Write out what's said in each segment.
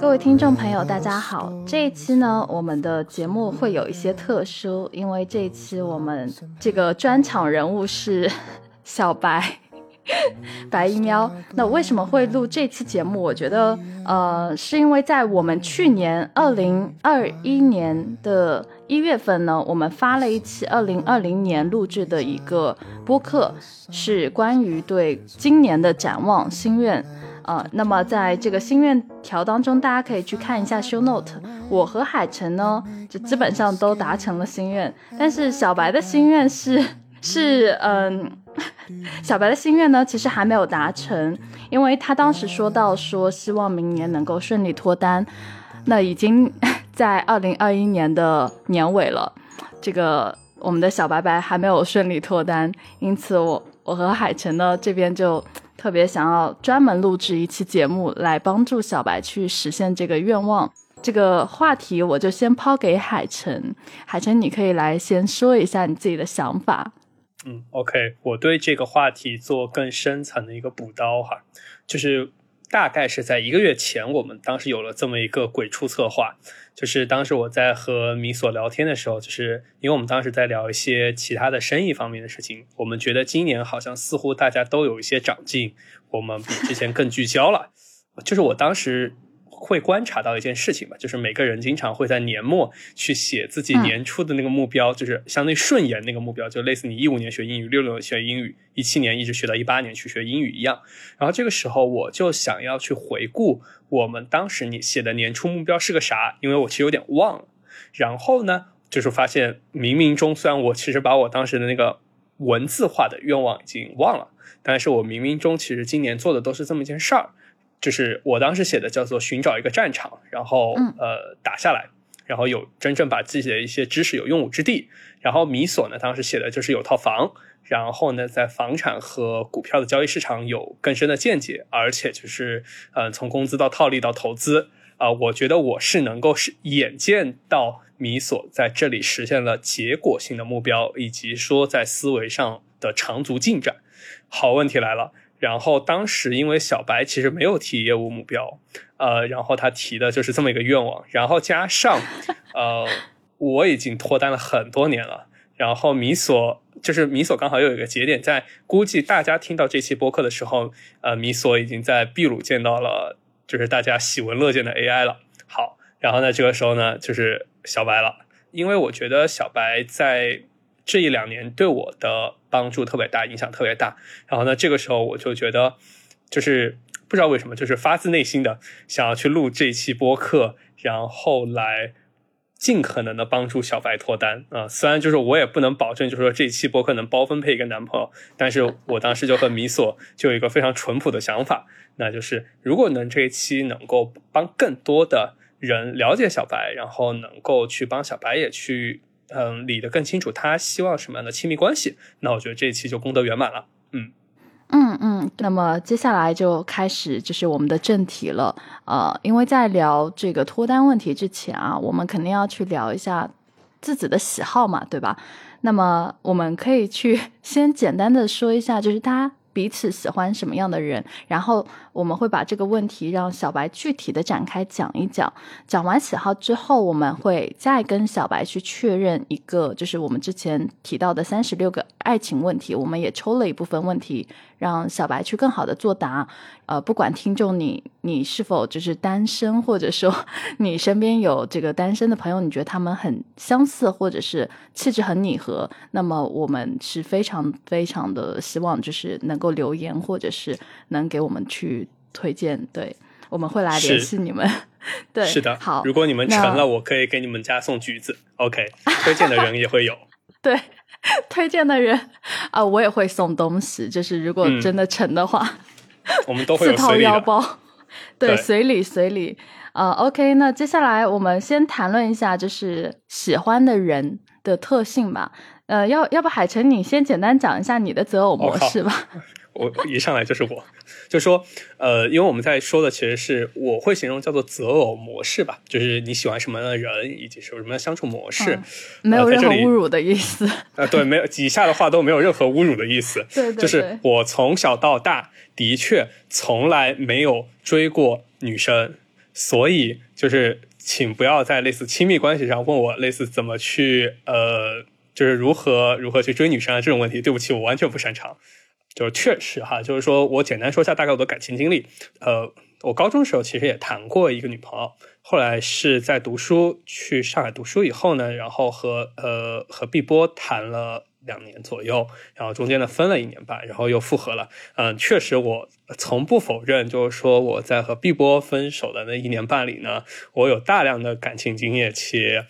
各位听众朋友，大家好。这一期呢，我们的节目会有一些特殊，因为这一期我们这个专场人物是 小白。白衣喵，那为什么会录这期节目？我觉得，呃，是因为在我们去年二零二一年的一月份呢，我们发了一期二零二零年录制的一个播客，是关于对今年的展望心愿。呃，那么在这个心愿条当中，大家可以去看一下 show note。我和海晨呢，就基本上都达成了心愿，但是小白的心愿是是嗯。小白的心愿呢，其实还没有达成，因为他当时说到说希望明年能够顺利脱单，那已经 在二零二一年的年尾了，这个我们的小白白还没有顺利脱单，因此我我和海晨呢这边就特别想要专门录制一期节目来帮助小白去实现这个愿望。这个话题我就先抛给海晨，海晨你可以来先说一下你自己的想法。嗯，OK，我对这个话题做更深层的一个补刀哈，就是大概是在一个月前，我们当时有了这么一个鬼畜策划，就是当时我在和米索聊天的时候，就是因为我们当时在聊一些其他的生意方面的事情，我们觉得今年好像似乎大家都有一些长进，我们比之前更聚焦了，就是我当时。会观察到一件事情吧，就是每个人经常会在年末去写自己年初的那个目标，就是相当于顺延那个目标，就类似你一五年学英语，六六年学英语，一七年一直学到一八年去学英语一样。然后这个时候我就想要去回顾我们当时你写的年初目标是个啥，因为我其实有点忘了。然后呢，就是发现冥冥中，虽然我其实把我当时的那个文字化的愿望已经忘了，但是我冥冥中其实今年做的都是这么一件事儿。就是我当时写的叫做寻找一个战场，然后呃打下来，然后有真正把自己的一些知识有用武之地。然后米索呢，当时写的就是有套房，然后呢在房产和股票的交易市场有更深的见解，而且就是呃从工资到套利到投资啊，我觉得我是能够是眼见到米索在这里实现了结果性的目标，以及说在思维上的长足进展。好，问题来了。然后当时因为小白其实没有提业务目标，呃，然后他提的就是这么一个愿望，然后加上，呃，我已经脱单了很多年了，然后米索就是米索刚好又有一个节点在，估计大家听到这期播客的时候，呃，米索已经在秘鲁见到了就是大家喜闻乐见的 AI 了。好，然后呢，这个时候呢就是小白了，因为我觉得小白在。这一两年对我的帮助特别大，影响特别大。然后呢，这个时候我就觉得，就是不知道为什么，就是发自内心的想要去录这期播客，然后来尽可能的帮助小白脱单啊。虽然就是我也不能保证，就是说这期播客能包分配一个男朋友，但是我当时就和米索就有一个非常淳朴的想法，那就是如果能这一期能够帮更多的人了解小白，然后能够去帮小白也去。嗯，理得更清楚，他希望什么样的亲密关系？那我觉得这一期就功德圆满了。嗯嗯嗯，那么接下来就开始就是我们的正题了。呃，因为在聊这个脱单问题之前啊，我们肯定要去聊一下自己的喜好嘛，对吧？那么我们可以去 先简单的说一下，就是他。彼此喜欢什么样的人，然后我们会把这个问题让小白具体的展开讲一讲。讲完喜好之后，我们会再跟小白去确认一个，就是我们之前提到的三十六个爱情问题，我们也抽了一部分问题。让小白去更好的作答，呃，不管听众你你是否就是单身，或者说 你身边有这个单身的朋友，你觉得他们很相似，或者是气质很拟合，那么我们是非常非常的希望就是能够留言，或者是能给我们去推荐，对，我们会来联系你们。对，是的，好，如果你们成了，我可以给你们家送橘子，OK，推荐的人也会有，对。推荐的人啊，我也会送东西。就是如果真的成的话，我们都会自掏腰包，对，随礼随礼。呃，OK，那接下来我们先谈论一下，就是喜欢的人的特性吧。呃，要要不海晨，你先简单讲一下你的择偶模式吧。我一上来就是我，就说，呃，因为我们在说的其实是我会形容叫做择偶模式吧，就是你喜欢什么样的人，以及是什么样的相处模式，没有任何侮辱的意思。啊，对，没有以下的话都没有任何侮辱的意思。对，就是我从小到大的确从来没有追过女生。所以就是请不要在类似亲密关系上问我类似怎么去呃，就是如何如何去追女生啊这种问题。对不起，我完全不擅长。就是确实哈，就是说我简单说一下大概我的感情经历。呃，我高中时候其实也谈过一个女朋友，后来是在读书去上海读书以后呢，然后和呃和碧波谈了两年左右，然后中间呢分了一年半，然后又复合了。嗯，确实我从不否认，就是说我在和碧波分手的那一年半里呢，我有大量的感情经验，且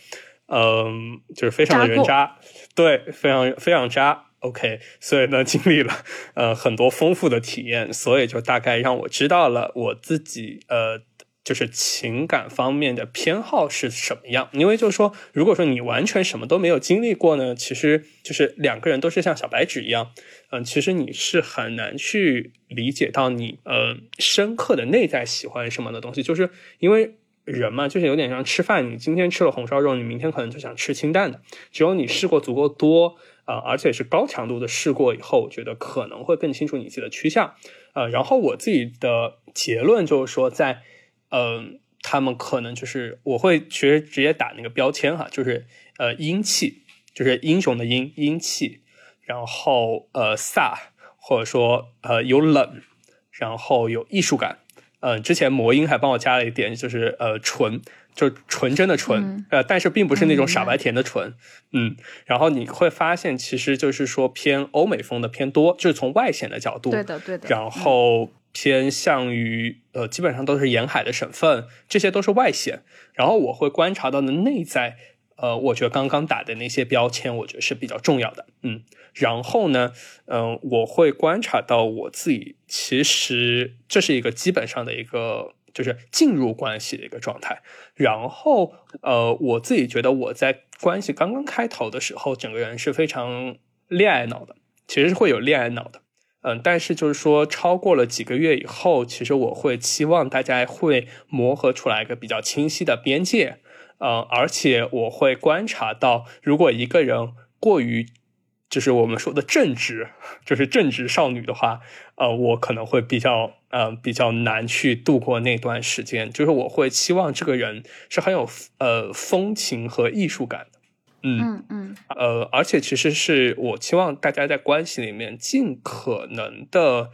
嗯，就是非常的人渣，对，非常非常渣。OK，所以呢，经历了呃很多丰富的体验，所以就大概让我知道了我自己呃就是情感方面的偏好是什么样。因为就是说，如果说你完全什么都没有经历过呢，其实就是两个人都是像小白纸一样，嗯，其实你是很难去理解到你呃深刻的内在喜欢什么的东西。就是因为人嘛，就是有点像吃饭，你今天吃了红烧肉，你明天可能就想吃清淡的。只有你试过足够多。啊，而且是高强度的试过以后，我觉得可能会更清楚你自己的趋向。呃，然后我自己的结论就是说，在嗯，他们可能就是我会其实直接打那个标签哈，就是呃英气，就是英雄的英英气，然后呃飒，或者说呃有冷，然后有艺术感。嗯，之前魔音还帮我加了一点，就是呃纯。就纯真的纯，呃，但是并不是那种傻白甜的纯，嗯，然后你会发现，其实就是说偏欧美风的偏多，就是从外显的角度，对的，对的，然后偏向于呃，基本上都是沿海的省份，这些都是外显，然后我会观察到的内在，呃，我觉得刚刚打的那些标签，我觉得是比较重要的，嗯，然后呢，嗯，我会观察到我自己，其实这是一个基本上的一个。就是进入关系的一个状态，然后呃，我自己觉得我在关系刚刚开头的时候，整个人是非常恋爱脑的，其实是会有恋爱脑的，嗯，但是就是说超过了几个月以后，其实我会期望大家会磨合出来一个比较清晰的边界，嗯，而且我会观察到，如果一个人过于。就是我们说的正直，就是正直少女的话，呃，我可能会比较呃比较难去度过那段时间。就是我会期望这个人是很有呃风情和艺术感的，嗯嗯呃，而且其实是我期望大家在关系里面尽可能的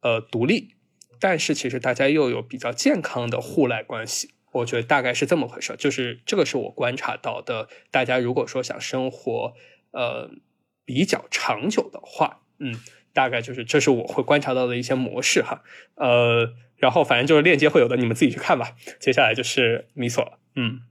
呃独立，但是其实大家又有比较健康的互赖关系。我觉得大概是这么回事，就是这个是我观察到的。大家如果说想生活，呃。比较长久的话，嗯，大概就是这是我会观察到的一些模式哈，呃，然后反正就是链接会有的，你们自己去看吧。接下来就是米索了，嗯。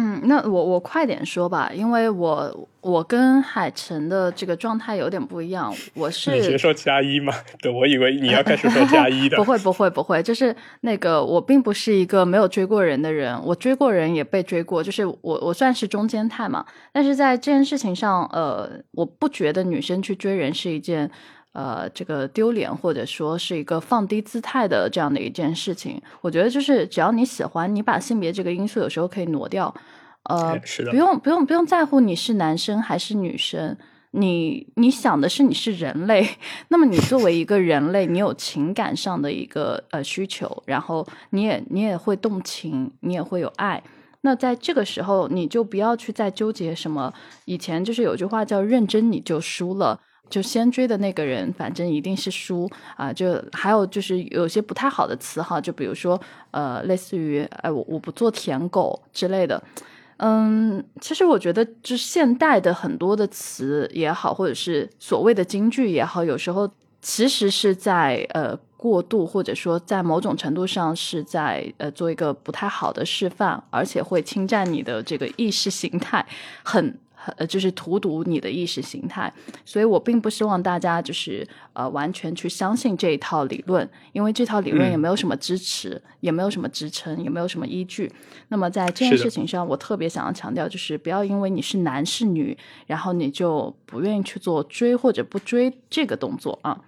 嗯，那我我快点说吧，因为我我跟海晨的这个状态有点不一样。我是你先说加一嘛？对，我以为你要开始说加一的。不会不会不会，就是那个我并不是一个没有追过人的人，我追过人也被追过，就是我我算是中间态嘛。但是在这件事情上，呃，我不觉得女生去追人是一件。呃，这个丢脸或者说是一个放低姿态的这样的一件事情，我觉得就是只要你喜欢，你把性别这个因素有时候可以挪掉，呃，是的，不用不用不用在乎你是男生还是女生，你你想的是你是人类，那么你作为一个人类，你有情感上的一个呃需求，然后你也你也会动情，你也会有爱，那在这个时候你就不要去再纠结什么，以前就是有句话叫认真你就输了。就先追的那个人，反正一定是输啊！就还有就是有些不太好的词哈，就比如说呃，类似于哎，我我不做舔狗之类的。嗯，其实我觉得，就是现代的很多的词也好，或者是所谓的京剧也好，有时候其实是在呃过度，或者说在某种程度上是在呃做一个不太好的示范，而且会侵占你的这个意识形态，很。呃，就是荼毒你的意识形态，所以我并不希望大家就是呃完全去相信这一套理论，因为这套理论也没有什么支持，也没有什么支撑，也没有什么依据。那么在这件事情上，我特别想要强调，就是不要因为你是男是女，然后你就不愿意去做追或者不追这个动作啊。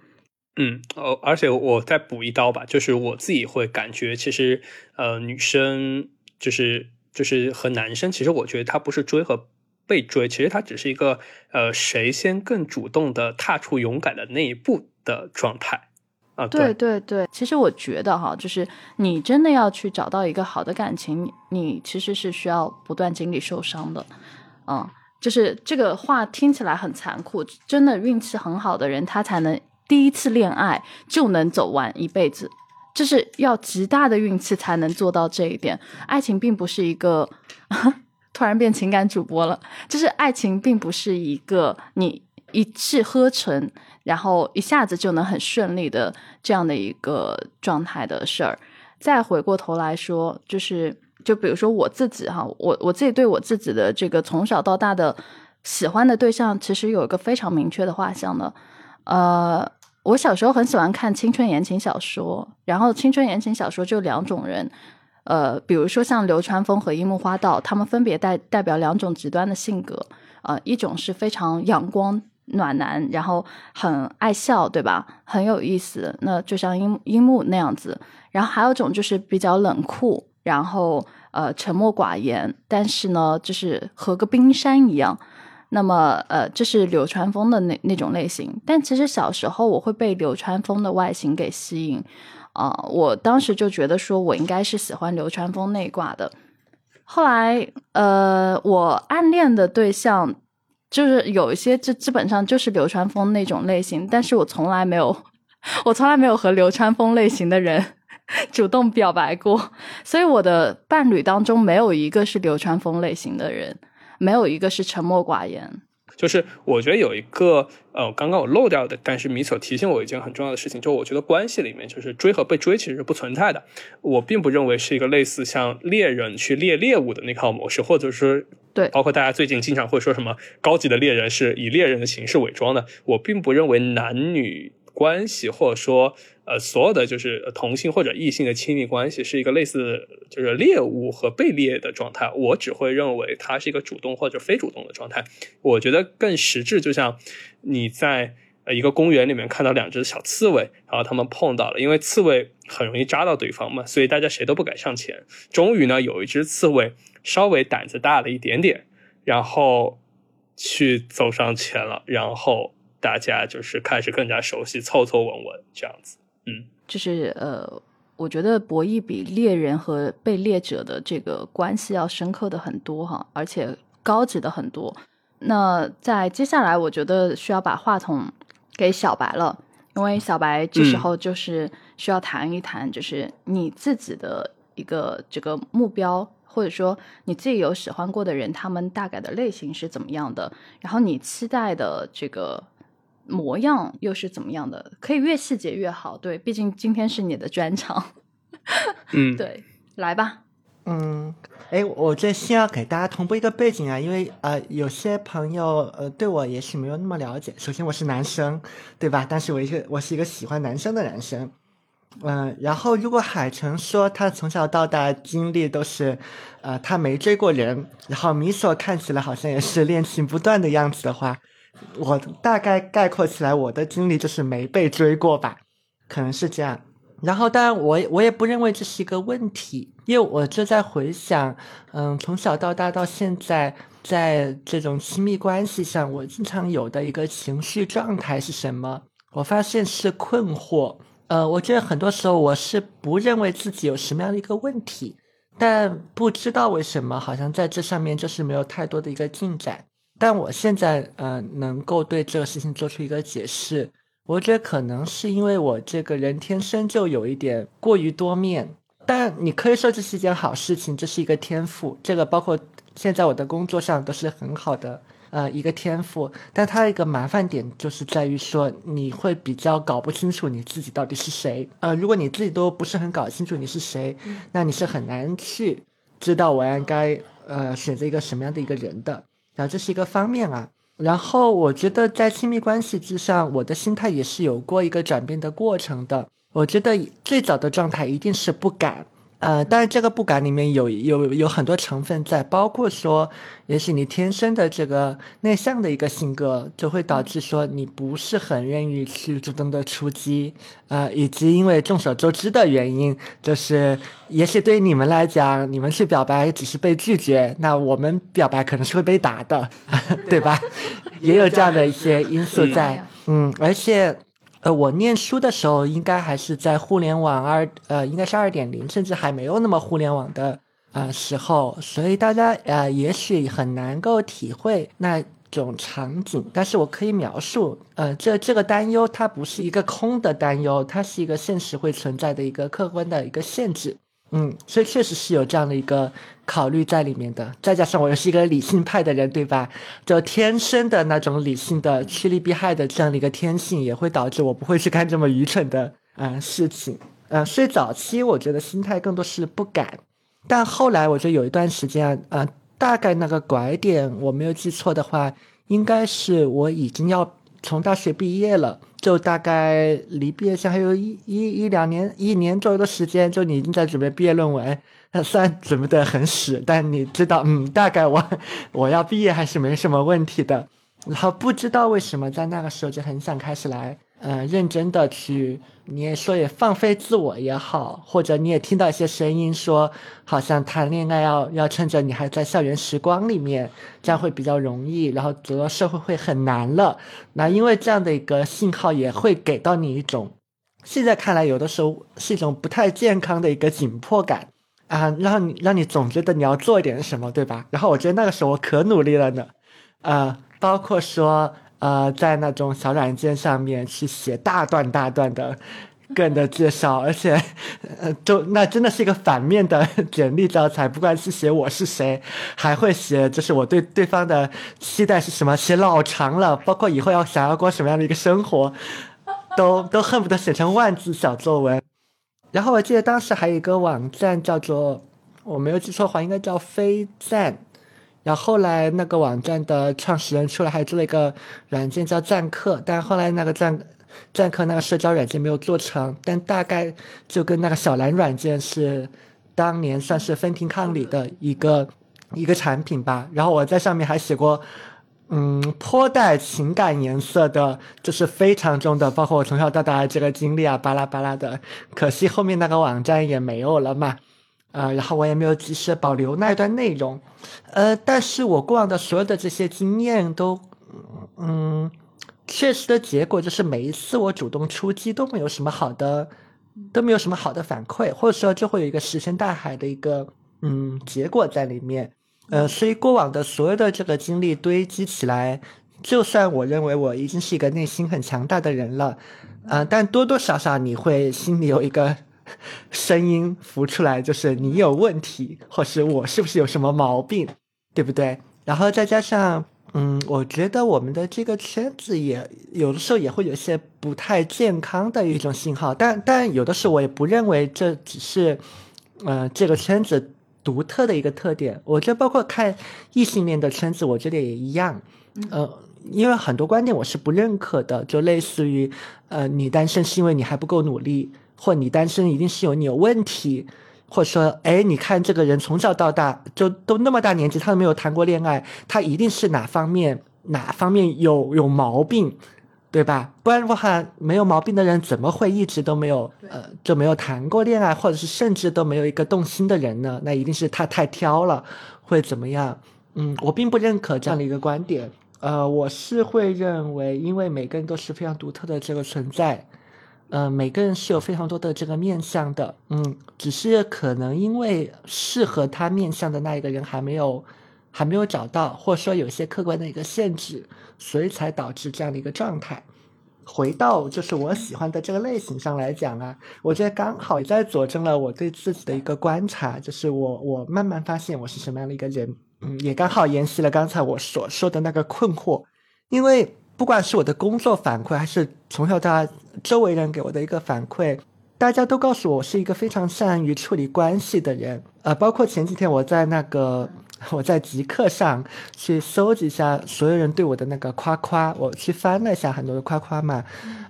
嗯，哦，而且我再补一刀吧，就是我自己会感觉，其实呃，女生就是就是和男生，其实我觉得他不是追和。被追，其实它只是一个呃，谁先更主动的踏出勇敢的那一步的状态，啊。对对对，其实我觉得哈，就是你真的要去找到一个好的感情，你其实是需要不断经历受伤的，嗯，就是这个话听起来很残酷，真的运气很好的人，他才能第一次恋爱就能走完一辈子，就是要极大的运气才能做到这一点。爱情并不是一个。突然变情感主播了，就是爱情并不是一个你一气呵成，然后一下子就能很顺利的这样的一个状态的事儿。再回过头来说，就是就比如说我自己哈，我我自己对我自己的这个从小到大的喜欢的对象，其实有一个非常明确的画像的。呃，我小时候很喜欢看青春言情小说，然后青春言情小说就两种人。呃，比如说像流川枫和樱木花道，他们分别代代表两种极端的性格。呃，一种是非常阳光暖男，然后很爱笑，对吧？很有意思。那就像樱樱木那样子。然后还有一种就是比较冷酷，然后呃沉默寡言，但是呢，就是和个冰山一样。那么呃，这是流川枫的那那种类型。但其实小时候我会被流川枫的外形给吸引。啊，我当时就觉得说，我应该是喜欢流川枫那一挂的。后来，呃，我暗恋的对象就是有一些，就基本上就是流川枫那种类型，但是我从来没有，我从来没有和流川枫类型的人 主动表白过，所以我的伴侣当中没有一个是流川枫类型的人，没有一个是沉默寡言。就是我觉得有一个呃，刚刚我漏掉的，但是米索提醒我一件很重要的事情，就我觉得关系里面就是追和被追其实是不存在的。我并不认为是一个类似像猎人去猎猎物的那套模式，或者说对，包括大家最近经常会说什么高级的猎人是以猎人的形式伪装的。我并不认为男女关系或者说。呃，所有的就是同性或者异性的亲密关系是一个类似就是猎物和被猎的状态。我只会认为它是一个主动或者非主动的状态。我觉得更实质，就像你在呃一个公园里面看到两只小刺猬，然后他们碰到了，因为刺猬很容易扎到对方嘛，所以大家谁都不敢上前。终于呢，有一只刺猬稍微胆子大了一点点，然后去走上前了，然后大家就是开始更加熟悉，凑凑稳稳这样子。嗯，就是呃，我觉得博弈比猎人和被猎者的这个关系要深刻的很多哈，而且高级的很多。那在接下来，我觉得需要把话筒给小白了，因为小白这时候就是需要谈一谈，就是你自己的一个这个目标，或者说你自己有喜欢过的人，他们大概的类型是怎么样的，然后你期待的这个。模样又是怎么样的？可以越细节越好，对，毕竟今天是你的专场。嗯，对，来吧。嗯，哎，我这先要给大家同步一个背景啊，因为呃，有些朋友呃对我也许没有那么了解。首先我是男生，对吧？但是我一个我是一个喜欢男生的男生。嗯，然后如果海城说他从小到大经历都是，呃，他没追过人，然后米索看起来好像也是恋情不断的样子的话。我大概概括起来，我的经历就是没被追过吧，可能是这样。然后，当然，我我也不认为这是一个问题，因为我就在回想，嗯，从小到大到现在，在这种亲密关系上，我经常有的一个情绪状态是什么？我发现是困惑。呃，我觉得很多时候我是不认为自己有什么样的一个问题，但不知道为什么，好像在这上面就是没有太多的一个进展。但我现在呃，能够对这个事情做出一个解释，我觉得可能是因为我这个人天生就有一点过于多面。但你可以说这是一件好事情，这是一个天赋。这个包括现在我的工作上都是很好的呃一个天赋。但它一个麻烦点就是在于说，你会比较搞不清楚你自己到底是谁。呃，如果你自己都不是很搞清楚你是谁，那你是很难去知道我应该呃选择一个什么样的一个人的。然后这是一个方面啊，然后我觉得在亲密关系之上，我的心态也是有过一个转变的过程的。我觉得最早的状态一定是不敢。呃，但是这个不敢里面有有有很多成分在，包括说，也许你天生的这个内向的一个性格，就会导致说你不是很愿意去主动的出击，呃，以及因为众所周知的原因，就是也许对于你们来讲，你们去表白只是被拒绝，那我们表白可能是会被打的，对吧？也有这样的一些因素在，嗯，而且。呃，我念书的时候应该还是在互联网二呃，应该是二点零，甚至还没有那么互联网的啊时候，所以大家呃也许很难够体会那种场景。但是我可以描述，呃，这这个担忧它不是一个空的担忧，它是一个现实会存在的一个客观的一个限制。嗯，所以确实是有这样的一个考虑在里面的，再加上我又是一个理性派的人，对吧？就天生的那种理性的趋利避害的这样的一个天性，也会导致我不会去干这么愚蠢的啊事情。嗯，所以早期我觉得心态更多是不敢，但后来我觉得有一段时间，呃，大概那个拐点我没有记错的话，应该是我已经要从大学毕业了。就大概离毕业前还有一一一两年，一年左右的时间，就你已经在准备毕业论文，虽然准备的很屎，但你知道，嗯，大概我我要毕业还是没什么问题的。然后不知道为什么在那个时候就很想开始来。嗯，认真的去，你也说也放飞自我也好，或者你也听到一些声音说，好像谈恋爱要要趁着你还在校园时光里面，这样会比较容易，然后走到社会会很难了。那因为这样的一个信号也会给到你一种，现在看来有的时候是一种不太健康的一个紧迫感啊，让你让你总觉得你要做一点什么，对吧？然后我觉得那个时候我可努力了呢，啊，包括说。呃，在那种小软件上面去写大段大段的个人的介绍，而且，呃，就那真的是一个反面的简历教材。不管是写我是谁，还会写就是我对对方的期待是什么，写老长了，包括以后要想要过什么样的一个生活，都 都恨不得写成万字小作文。然后我记得当时还有一个网站叫做，我没有记错的话，应该叫飞赞。然后后来那个网站的创始人出来还做了一个软件叫赞客，但后来那个赞赞客那个社交软件没有做成，但大概就跟那个小蓝软件是当年算是分庭抗礼的一个一个产品吧。然后我在上面还写过，嗯，颇带情感颜色的，就是非常重的，包括我从小到大的这个经历啊，巴拉巴拉的。可惜后面那个网站也没有了嘛。呃，然后我也没有及时保留那一段内容，呃，但是我过往的所有的这些经验都，嗯，确实的结果就是每一次我主动出击都没有什么好的，都没有什么好的反馈，或者说就会有一个石沉大海的一个嗯结果在里面，呃，所以过往的所有的这个经历堆积起来，就算我认为我已经是一个内心很强大的人了，呃，但多多少少你会心里有一个。声音浮出来，就是你有问题，或是我是不是有什么毛病，对不对？然后再加上，嗯，我觉得我们的这个圈子也有的时候也会有些不太健康的一种信号，但但有的时候我也不认为这只是，呃，这个圈子独特的一个特点。我觉得包括看异性恋的圈子，我觉得也一样，呃，因为很多观点我是不认可的，就类似于，呃，你单身是因为你还不够努力。或你单身一定是有你有问题，或者说，哎，你看这个人从小到大就都那么大年纪，他都没有谈过恋爱，他一定是哪方面哪方面有有毛病，对吧？不然的话，没有毛病的人怎么会一直都没有呃就没有谈过恋爱，或者是甚至都没有一个动心的人呢？那一定是他太挑了，会怎么样？嗯，我并不认可这样的一个观点。呃，我是会认为，因为每个人都是非常独特的这个存在。呃，每个人是有非常多的这个面相的，嗯，只是可能因为适合他面相的那一个人还没有，还没有找到，或者说有些客观的一个限制，所以才导致这样的一个状态。回到就是我喜欢的这个类型上来讲啊，我觉得刚好也在佐证了我对自己的一个观察，就是我我慢慢发现我是什么样的一个人，嗯，也刚好沿袭了刚才我所说的那个困惑，因为。不管是我的工作反馈，还是从小到大周围人给我的一个反馈，大家都告诉我是一个非常善于处理关系的人。呃，包括前几天我在那个 我在极客上去搜集一下所有人对我的那个夸夸，我去翻了一下很多的夸夸嘛，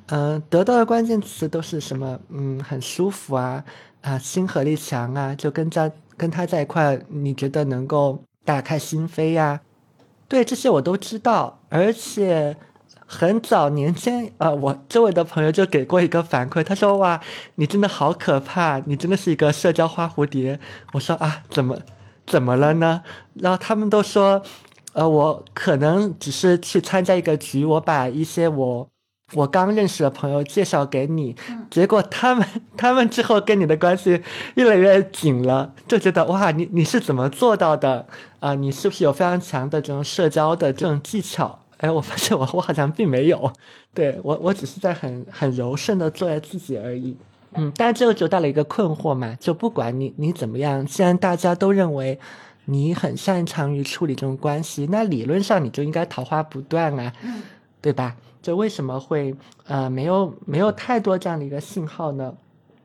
嗯，得到的关键词都是什么？嗯，很舒服啊，啊，亲和力强啊，就跟在跟他在一块，你觉得能够打开心扉呀？对，这些我都知道，而且。很早年间啊，我周围的朋友就给过一个反馈，他说：“哇，你真的好可怕，你真的是一个社交花蝴蝶。”我说：“啊，怎么怎么了呢？”然后他们都说：“呃，我可能只是去参加一个局，我把一些我我刚认识的朋友介绍给你，结果他们他们之后跟你的关系越来越紧了，就觉得哇，你你是怎么做到的啊？你是不是有非常强的这种社交的这种技巧？哎，我发现我我好像并没有，对我我只是在很很柔顺的做自己而已。嗯，但这个就带了一个困惑嘛，就不管你你怎么样，既然大家都认为你很擅长于处理这种关系，那理论上你就应该桃花不断啊，对吧？就为什么会呃没有没有太多这样的一个信号呢？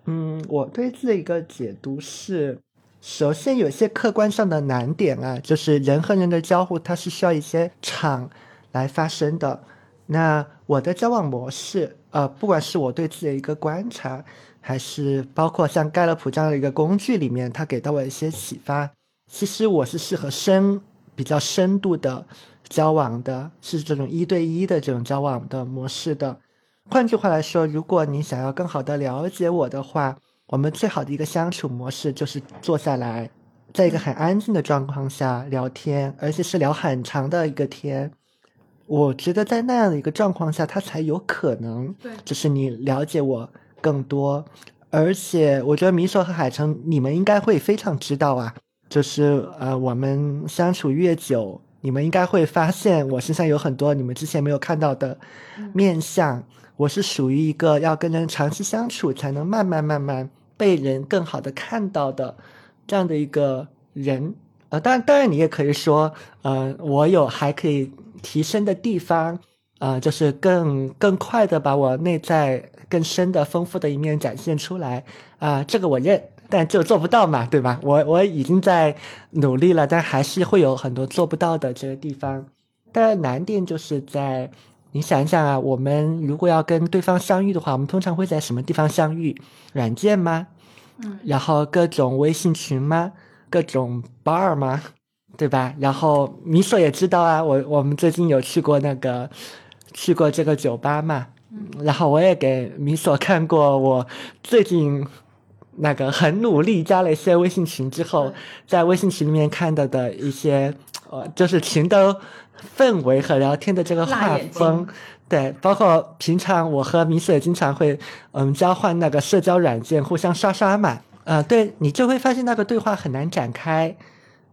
嗯，我对这一个解读是，首先有些客观上的难点啊，就是人和人的交互，它是需要一些场来发生的。那我的交往模式，呃，不管是我对自己的一个观察。还是包括像盖勒普这样的一个工具里面，它给到我一些启发。其实我是适合深、比较深度的交往的，是这种一对一的这种交往的模式的。换句话来说，如果你想要更好的了解我的话，我们最好的一个相处模式就是坐下来，在一个很安静的状况下聊天，而且是聊很长的一个天。我觉得在那样的一个状况下，他才有可能，对，就是你了解我。更多，而且我觉得米索和海城，你们应该会非常知道啊。就是呃，我们相处越久，你们应该会发现我身上有很多你们之前没有看到的面相。我是属于一个要跟人长期相处，才能慢慢慢慢被人更好的看到的这样的一个人。呃，当然，当然你也可以说，呃，我有还可以提升的地方，呃，就是更更快的把我内在。更深的、丰富的一面展现出来啊，这个我认，但就做不到嘛，对吧？我我已经在努力了，但还是会有很多做不到的这个地方。但难点就是在，你想一想啊，我们如果要跟对方相遇的话，我们通常会在什么地方相遇？软件吗？嗯，然后各种微信群吗？各种 bar 吗？对吧？然后米索也知道啊，我我们最近有去过那个，去过这个酒吧嘛。然后我也给米索看过我最近那个很努力加了一些微信群之后，在微信群里面看到的一些呃，就是群的氛围和聊天的这个画风，对，包括平常我和米索也经常会嗯交换那个社交软件，互相刷刷嘛，呃，对你就会发现那个对话很难展开，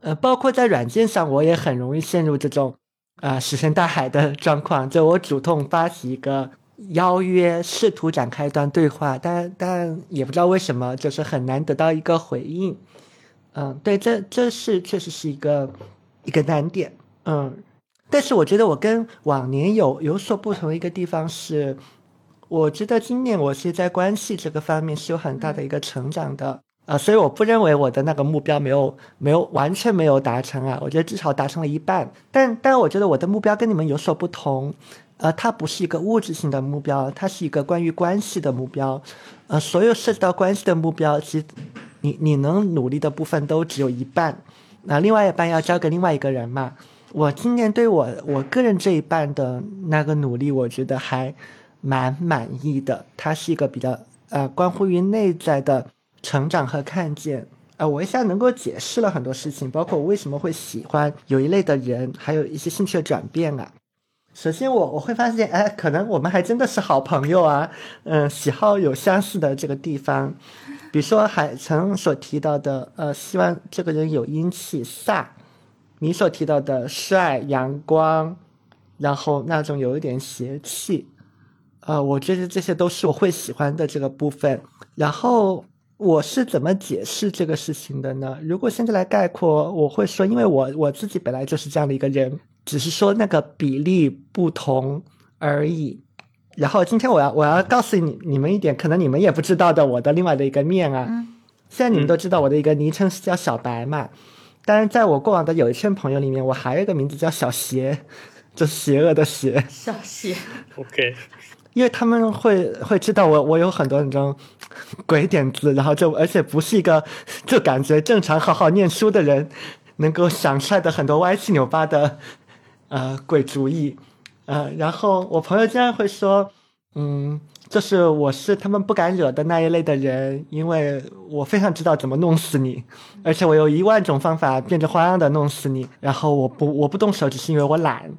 呃，包括在软件上我也很容易陷入这种啊石沉大海的 状况，就我主动发起一个。邀约试图展开一段对话，但但也不知道为什么，就是很难得到一个回应。嗯，对，这这是确实是一个一个难点。嗯，但是我觉得我跟往年有有所不同的一个地方是，我觉得今年我是在关系这个方面是有很大的一个成长的啊，所以我不认为我的那个目标没有没有完全没有达成啊，我觉得至少达成了一半。但但我觉得我的目标跟你们有所不同。呃，它不是一个物质性的目标，它是一个关于关系的目标。呃，所有涉及到关系的目标，其实你你能努力的部分都只有一半，那另外一半要交给另外一个人嘛。我今年对我我个人这一半的那个努力，我觉得还蛮满意的。它是一个比较呃关乎于内在的成长和看见。呃，我一下能够解释了很多事情，包括我为什么会喜欢有一类的人，还有一些兴趣的转变啊。首先，我我会发现，哎，可能我们还真的是好朋友啊，嗯，喜好有相似的这个地方，比如说海城所提到的，呃，希望这个人有阴气飒，你所提到的帅阳光，然后那种有一点邪气，呃，我觉得这些都是我会喜欢的这个部分。然后我是怎么解释这个事情的呢？如果现在来概括，我会说，因为我我自己本来就是这样的一个人。只是说那个比例不同而已。然后今天我要我要告诉你你们一点，可能你们也不知道的，我的另外的一个面啊。现在你们都知道我的一个昵称是叫小白嘛。但是，在我过往的有一圈朋友里面，我还有一个名字叫小邪，就邪恶的邪。小邪。OK。因为他们会会知道我我有很多那种鬼点子，然后就而且不是一个就感觉正常好好念书的人能够想出来的很多歪七扭八的。呃，鬼主意，呃，然后我朋友经常会说，嗯，就是我是他们不敢惹的那一类的人，因为我非常知道怎么弄死你，而且我有一万种方法变着花样的弄死你，然后我不我不动手，只是因为我懒，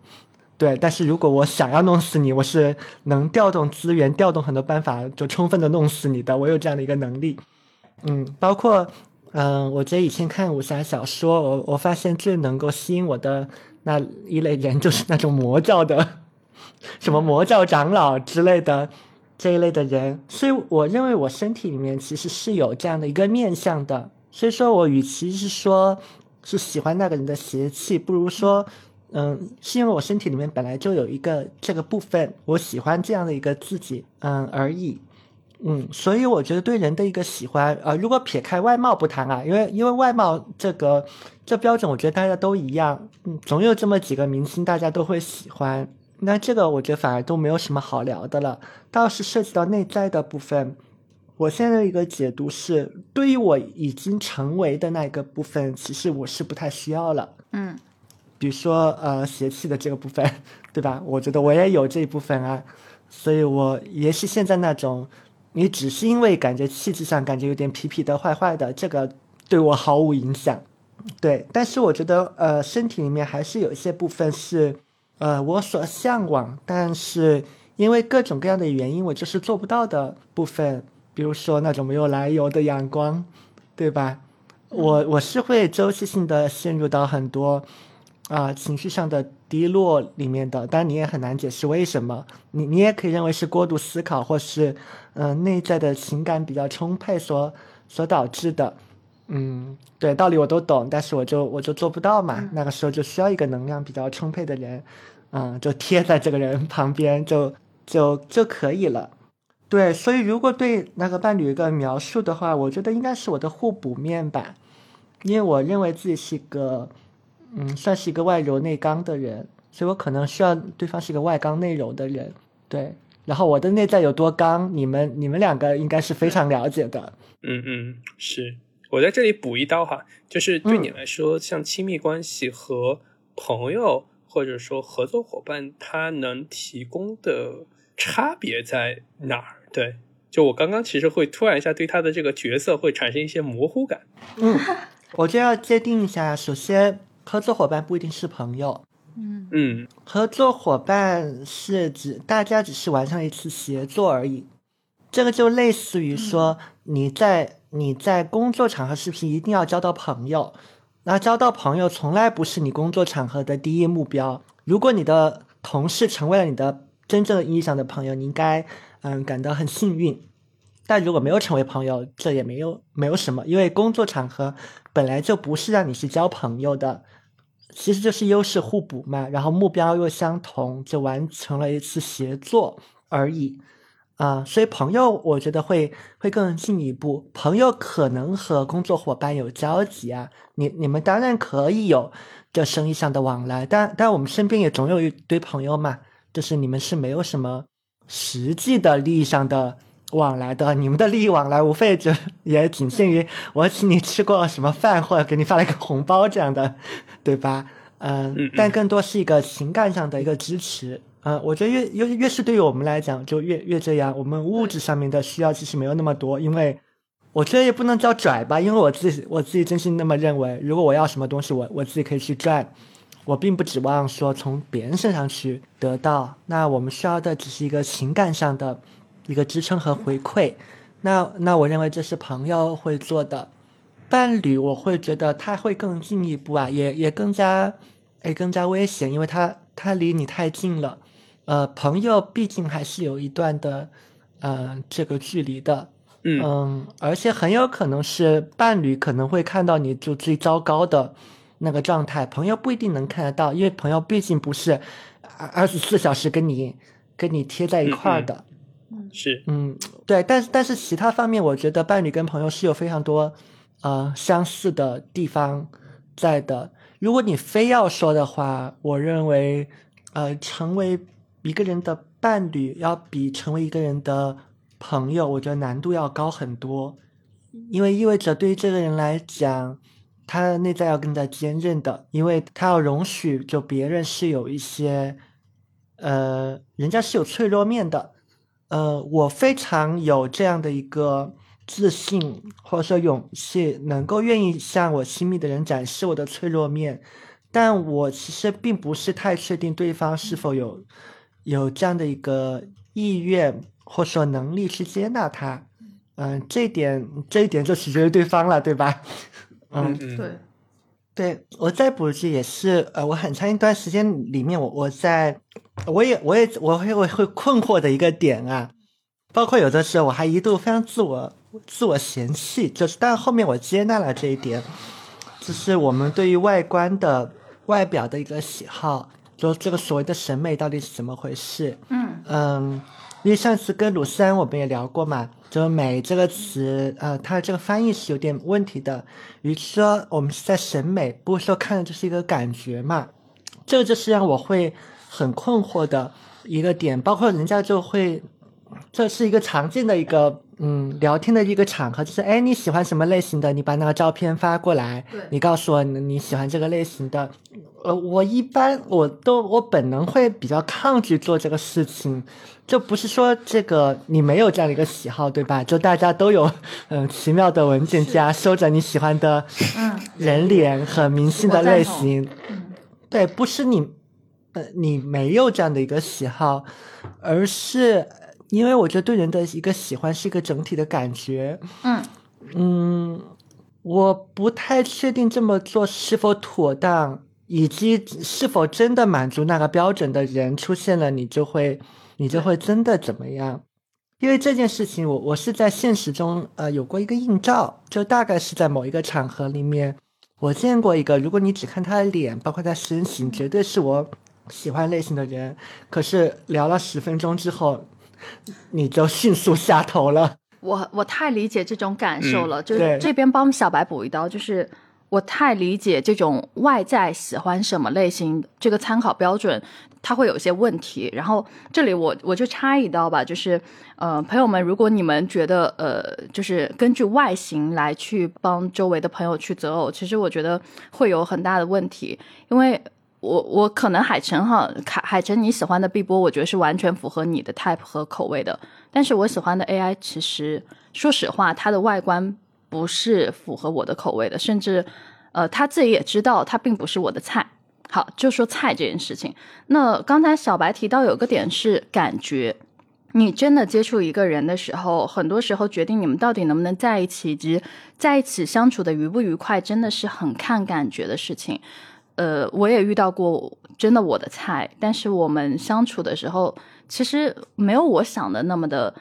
对，但是如果我想要弄死你，我是能调动资源，调动很多办法，就充分的弄死你的。我有这样的一个能力。嗯，包括嗯，我觉得以前看武侠小说，我我发现最能够吸引我的那一类人，就是那种魔教的，什么魔教长老之类的这一类的人。所以我认为我身体里面其实是有这样的一个面相的。所以说我与其是说是喜欢那个人的邪气，不如说。嗯是因为我身体里面本来就有一个这个部分，我喜欢这样的一个自己，嗯而已，嗯，所以我觉得对人的一个喜欢，呃，如果撇开外貌不谈啊，因为因为外貌这个这标准，我觉得大家都一样，嗯，总有这么几个明星大家都会喜欢，那这个我觉得反而都没有什么好聊的了。倒是涉及到内在的部分，我现在的一个解读是，对于我已经成为的那一个部分，其实我是不太需要了，嗯。比如说，呃，邪气的这个部分，对吧？我觉得我也有这一部分啊，所以我也是现在那种，你只是因为感觉气质上感觉有点痞痞的、坏坏的，这个对我毫无影响。对，但是我觉得，呃，身体里面还是有一些部分是，呃，我所向往，但是因为各种各样的原因，我就是做不到的部分。比如说那种没有来由的阳光，对吧？我我是会周期性的陷入到很多。啊，情绪上的低落里面的，当然你也很难解释为什么。你你也可以认为是过度思考，或是嗯内在的情感比较充沛所所导致的。嗯，对，道理我都懂，但是我就我就做不到嘛。那个时候就需要一个能量比较充沛的人，嗯，就贴在这个人旁边就就就可以了。对，所以如果对那个伴侣一个描述的话，我觉得应该是我的互补面吧，因为我认为自己是一个。嗯，算是一个外柔内刚的人，所以我可能需要对方是一个外刚内柔的人，对。然后我的内在有多刚，你们你们两个应该是非常了解的。嗯嗯，是我在这里补一刀哈，就是对你来说，像亲密关系和朋友或者说合作伙伴，他能提供的差别在哪儿？对，就我刚刚其实会突然一下对他的这个角色会产生一些模糊感。嗯，我就要界定一下，首先。合作伙伴不一定是朋友，嗯嗯，合作伙伴是指大家只是完成一次协作而已。这个就类似于说，你在你在工作场合是不是一定要交到朋友？那交到朋友从来不是你工作场合的第一目标。如果你的同事成为了你的真正意义上的朋友，你应该嗯感到很幸运。但如果没有成为朋友，这也没有没有什么，因为工作场合本来就不是让你去交朋友的。其实就是优势互补嘛，然后目标又相同，就完成了一次协作而已，啊，所以朋友我觉得会会更进一步。朋友可能和工作伙伴有交集啊，你你们当然可以有这生意上的往来，但但我们身边也总有一堆朋友嘛，就是你们是没有什么实际的利益上的往来的，你们的利益往来无非就也仅限于我请你吃过什么饭，或者给你发了一个红包这样的。对吧？嗯，但更多是一个情感上的一个支持。嗯，我觉得越越越是对于我们来讲，就越越这样。我们物质上面的需要其实没有那么多，因为我觉得也不能叫拽吧，因为我自己我自己真心那么认为。如果我要什么东西，我我自己可以去赚，我并不指望说从别人身上去得到。那我们需要的只是一个情感上的一个支撑和回馈。那那我认为这是朋友会做的。伴侣，我会觉得他会更进一步啊，也也更加，哎，更加危险，因为他他离你太近了。呃，朋友毕竟还是有一段的，呃，这个距离的。嗯，而且很有可能是伴侣可能会看到你就最糟糕的那个状态，朋友不一定能看得到，因为朋友毕竟不是二二十四小时跟你跟你贴在一块儿的。是，嗯，对，但是但是其他方面，我觉得伴侣跟朋友是有非常多。呃，相似的地方在的。如果你非要说的话，我认为，呃，成为一个人的伴侣要比成为一个人的朋友，我觉得难度要高很多，因为意味着对于这个人来讲，他的内在要更加坚韧的，因为他要容许就别人是有一些，呃，人家是有脆弱面的。呃，我非常有这样的一个。自信或者说勇气，能够愿意向我亲密的人展示我的脆弱面，但我其实并不是太确定对方是否有有这样的一个意愿或者说能力去接纳他。嗯，这一点这一点就取决于对方了，对吧？嗯，对。对我再补一句，也是呃，我很长一段时间里面，我我在，我也我也我会我会困惑的一个点啊，包括有的时候我还一度非常自我自我嫌弃，就是但后面我接纳了这一点，就是我们对于外观的外表的一个喜好，就这个所谓的审美到底是怎么回事？嗯嗯，因为上次跟鲁三我们也聊过嘛。就“美”这个词，呃，它的这个翻译是有点问题的。与其说我们是在审美，不是说看的就是一个感觉嘛。这个就是让我会很困惑的一个点。包括人家就会，这是一个常见的一个嗯聊天的一个场合，就是哎你喜欢什么类型的？你把那个照片发过来，你告诉我你喜欢这个类型的。呃，我一般我都我本能会比较抗拒做这个事情。就不是说这个你没有这样的一个喜好，对吧？就大家都有，嗯，奇妙的文件夹收着你喜欢的，嗯，人脸和明星的类型，对，不是你，呃，你没有这样的一个喜好，而是因为我觉得对人的一个喜欢是一个整体的感觉，嗯嗯，我不太确定这么做是否妥当，以及是否真的满足那个标准的人出现了，你就会。你就会真的怎么样？因为这件事情，我我是在现实中呃有过一个映照，就大概是在某一个场合里面，我见过一个，如果你只看他的脸，包括他身形，绝对是我喜欢类型的人。可是聊了十分钟之后，你就迅速下头了。我我太理解这种感受了，就是这边帮小白补一刀，就是我太理解这种外在喜欢什么类型这个参考标准。它会有一些问题，然后这里我我就插一刀吧，就是呃，朋友们，如果你们觉得呃，就是根据外形来去帮周围的朋友去择偶，其实我觉得会有很大的问题，因为我我可能海晨哈，海海晨你喜欢的碧波，我觉得是完全符合你的 type 和口味的，但是我喜欢的 AI，其实说实话，它的外观不是符合我的口味的，甚至呃，他自己也知道，他并不是我的菜。好，就说菜这件事情。那刚才小白提到有个点是感觉，你真的接触一个人的时候，很多时候决定你们到底能不能在一起，以及在一起相处的愉不愉快，真的是很看感觉的事情。呃，我也遇到过真的我的菜，但是我们相处的时候，其实没有我想的那么的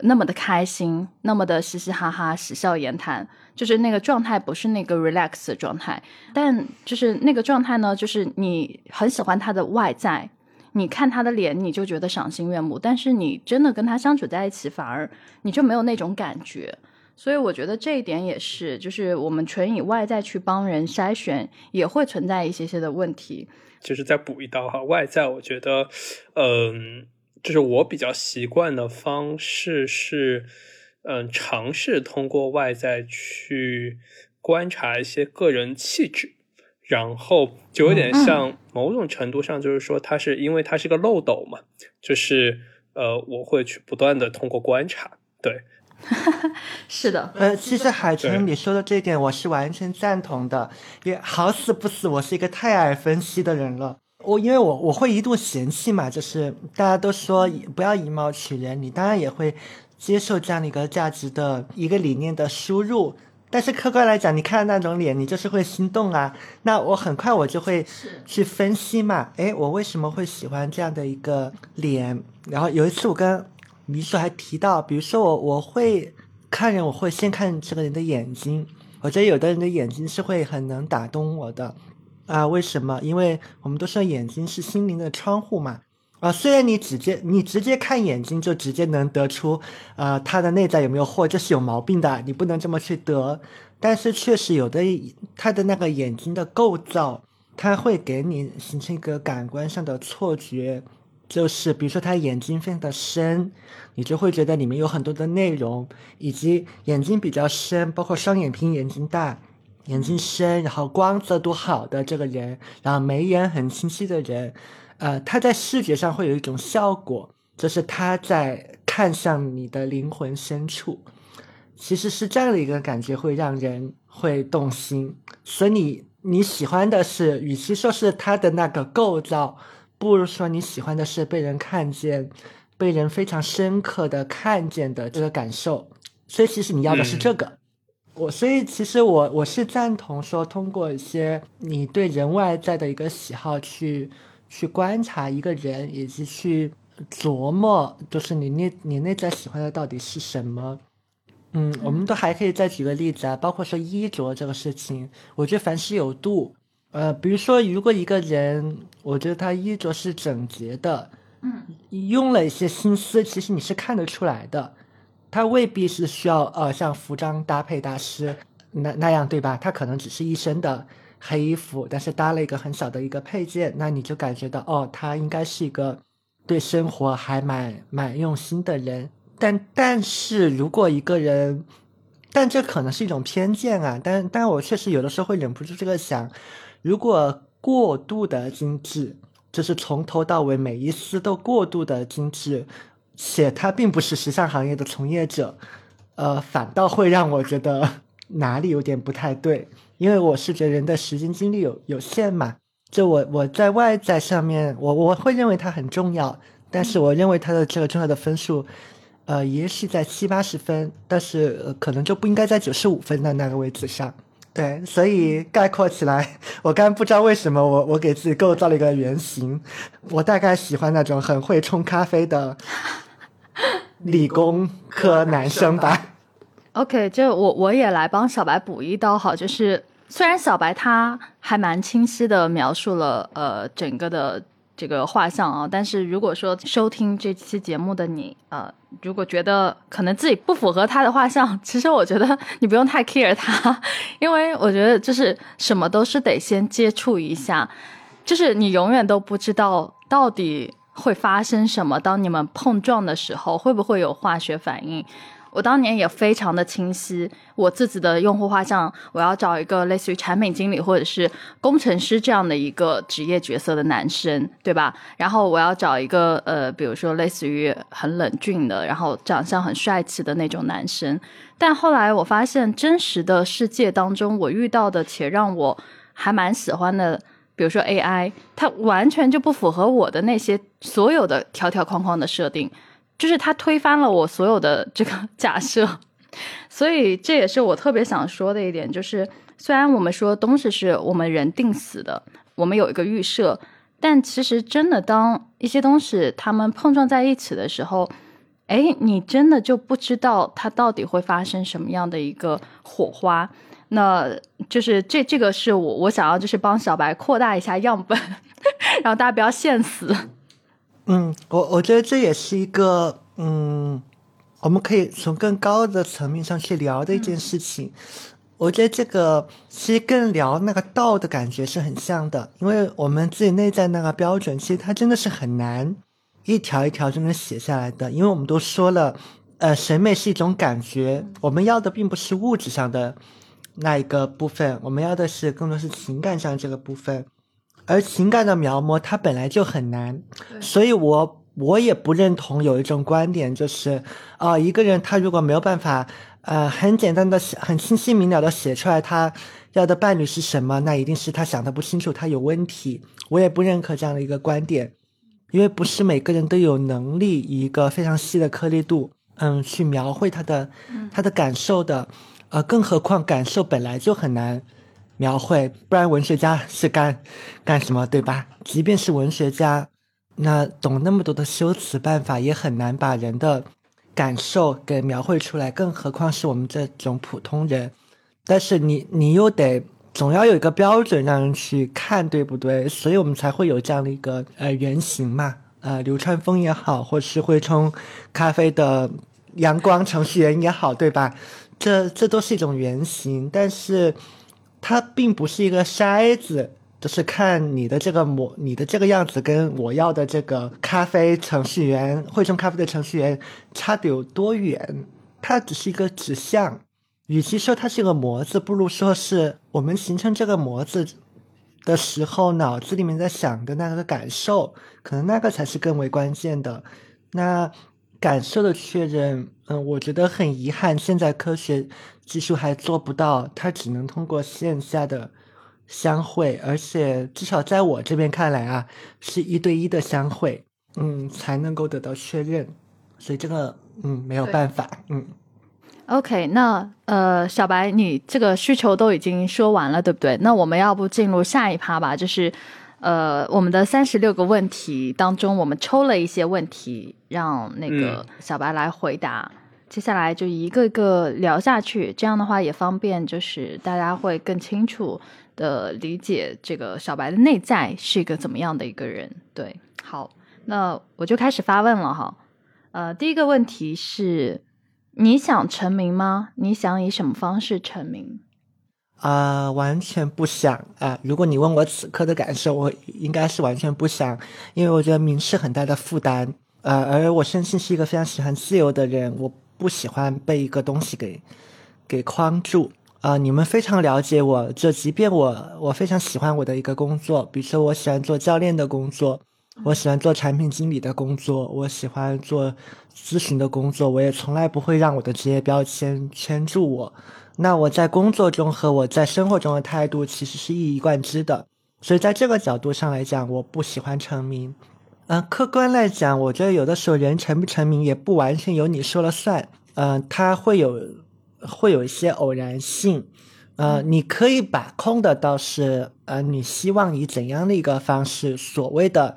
那么的开心，那么的嘻嘻哈哈、喜笑颜谈。就是那个状态不是那个 relax 的状态，但就是那个状态呢，就是你很喜欢他的外在，你看他的脸你就觉得赏心悦目，但是你真的跟他相处在一起，反而你就没有那种感觉。所以我觉得这一点也是，就是我们纯以外在去帮人筛选，也会存在一些些的问题。就是再补一刀哈，外在我觉得，嗯，就是我比较习惯的方式是。嗯，尝试通过外在去观察一些个人气质，然后就有点像某种程度上，就是说，它是因为它是个漏斗嘛，就是呃，我会去不断的通过观察，对，是的，呃，其实海豚你说的这一点，我是完全赞同的，也好死不死，我是一个太爱分析的人了，我因为我我会一度嫌弃嘛，就是大家都说不要以貌取人，你当然也会。接受这样的一个价值的一个理念的输入，但是客观来讲，你看到那种脸，你就是会心动啊。那我很快我就会去分析嘛，诶，我为什么会喜欢这样的一个脸？然后有一次我跟迷叔还提到，比如说我我会看人，我会先看这个人的眼睛。我觉得有的人的眼睛是会很能打动我的啊。为什么？因为我们都说眼睛是心灵的窗户嘛。啊，虽然你直接你直接看眼睛就直接能得出，呃，他的内在有没有货，这是有毛病的，你不能这么去得。但是确实有的他的那个眼睛的构造，他会给你形成一个感官上的错觉，就是比如说他眼睛非常的深，你就会觉得里面有很多的内容，以及眼睛比较深，包括双眼皮、眼睛大、眼睛深，然后光泽度好的这个人，然后眉眼很清晰的人。呃，他在视觉上会有一种效果，就是他在看向你的灵魂深处，其实是这样的一个感觉会让人会动心。所以你你喜欢的是，与其说是他的那个构造，不如说你喜欢的是被人看见、被人非常深刻的看见的这个感受。所以其实你要的是这个。我所以其实我我是赞同说，通过一些你对人外在的一个喜好去去观察一个人，以及去琢磨，就是你内你内在喜欢的到底是什么。嗯，我们都还可以再举个例子啊，包括说衣着这个事情，我觉得凡事有度。呃，比如说，如果一个人，我觉得他衣着是整洁的，嗯，用了一些心思，其实你是看得出来的。他未必是需要呃像服装搭配大师那那样，对吧？他可能只是一身的黑衣服，但是搭了一个很小的一个配件，那你就感觉到哦，他应该是一个对生活还蛮蛮用心的人。但但是如果一个人，但这可能是一种偏见啊。但但我确实有的时候会忍不住这个想，如果过度的精致，就是从头到尾每一丝都过度的精致，且他并不是时尚行业的从业者，呃，反倒会让我觉得哪里有点不太对。因为我是觉得人的时间精力有有限嘛，就我我在外在上面，我我会认为它很重要，但是我认为它的这个重要的分数。呃，也许在七八十分，但是可能就不应该在九十五分的那个位置上。对，所以概括起来，我刚不知道为什么我我给自己构造了一个原型。我大概喜欢那种很会冲咖啡的 理工科男生吧。OK，就我我也来帮小白补一刀哈，就是虽然小白他还蛮清晰的描述了呃整个的。这个画像啊，但是如果说收听这期节目的你，呃，如果觉得可能自己不符合他的画像，其实我觉得你不用太 care 他，因为我觉得就是什么都是得先接触一下，就是你永远都不知道到底会发生什么，当你们碰撞的时候会不会有化学反应。我当年也非常的清晰，我自己的用户画像，我要找一个类似于产品经理或者是工程师这样的一个职业角色的男生，对吧？然后我要找一个呃，比如说类似于很冷峻的，然后长相很帅气的那种男生。但后来我发现，真实的世界当中，我遇到的且让我还蛮喜欢的，比如说 AI，它完全就不符合我的那些所有的条条框框的设定。就是他推翻了我所有的这个 假设，所以这也是我特别想说的一点。就是虽然我们说东西是我们人定死的，我们有一个预设，但其实真的当一些东西它们碰撞在一起的时候，哎，你真的就不知道它到底会发生什么样的一个火花。那就是这这个是我我想要就是帮小白扩大一下样本，然后大家不要现死。嗯，我我觉得这也是一个嗯，我们可以从更高的层面上去聊的一件事情。我觉得这个其实跟聊那个道的感觉是很像的，因为我们自己内在那个标准，其实它真的是很难一条一条就能写下来的。因为我们都说了，呃，审美是一种感觉，我们要的并不是物质上的那一个部分，我们要的是更多是情感上这个部分。而情感的描摹，它本来就很难，所以我我也不认同有一种观点，就是啊，一个人他如果没有办法，呃，很简单的、很清晰明了的写出来他要的伴侣是什么，那一定是他想的不清楚，他有问题。我也不认可这样的一个观点，因为不是每个人都有能力以一个非常细的颗粒度，嗯，去描绘他的他的感受的，呃，更何况感受本来就很难。描绘，不然文学家是干干什么，对吧？即便是文学家，那懂那么多的修辞办法，也很难把人的感受给描绘出来，更何况是我们这种普通人。但是你你又得总要有一个标准让人去看，对不对？所以我们才会有这样的一个呃原型嘛，呃，流川枫也好，或是会冲咖啡的阳光程序员也好，对吧？这这都是一种原型，但是。它并不是一个筛子，就是看你的这个模，你的这个样子跟我要的这个咖啡程序员，汇冲咖啡的程序员差的有多远。它只是一个指向，与其说它是一个模子，不如说是我们形成这个模子的时候，脑子里面在想的那个感受，可能那个才是更为关键的。那感受的确认，嗯，我觉得很遗憾，现在科学。技术还做不到，它只能通过线下的相会，而且至少在我这边看来啊，是一对一的相会，嗯，才能够得到确认。所以这个，嗯，没有办法，嗯。OK，那呃，小白，你这个需求都已经说完了，对不对？那我们要不进入下一趴吧？就是呃，我们的三十六个问题当中，我们抽了一些问题，让那个小白来回答。接下来就一个一个聊下去，这样的话也方便，就是大家会更清楚的理解这个小白的内在是一个怎么样的一个人。对，好，那我就开始发问了哈。呃，第一个问题是，你想成名吗？你想以什么方式成名？啊，完全不想啊！如果你问我此刻的感受，我应该是完全不想，因为我觉得名是很大的负担。呃，而我生性是一个非常喜欢自由的人，我。不喜欢被一个东西给给框住啊！你们非常了解我，就即便我我非常喜欢我的一个工作，比如说我喜欢做教练的工作，我喜欢做产品经理的工作，我喜欢做咨询的工作，我也从来不会让我的职业标签圈住我。那我在工作中和我在生活中的态度其实是一以贯之的，所以在这个角度上来讲，我不喜欢成名。嗯，客观来讲，我觉得有的时候人成不成名也不完全由你说了算。嗯，他会有会有一些偶然性。呃，你可以把控的倒是，呃，你希望以怎样的一个方式，所谓的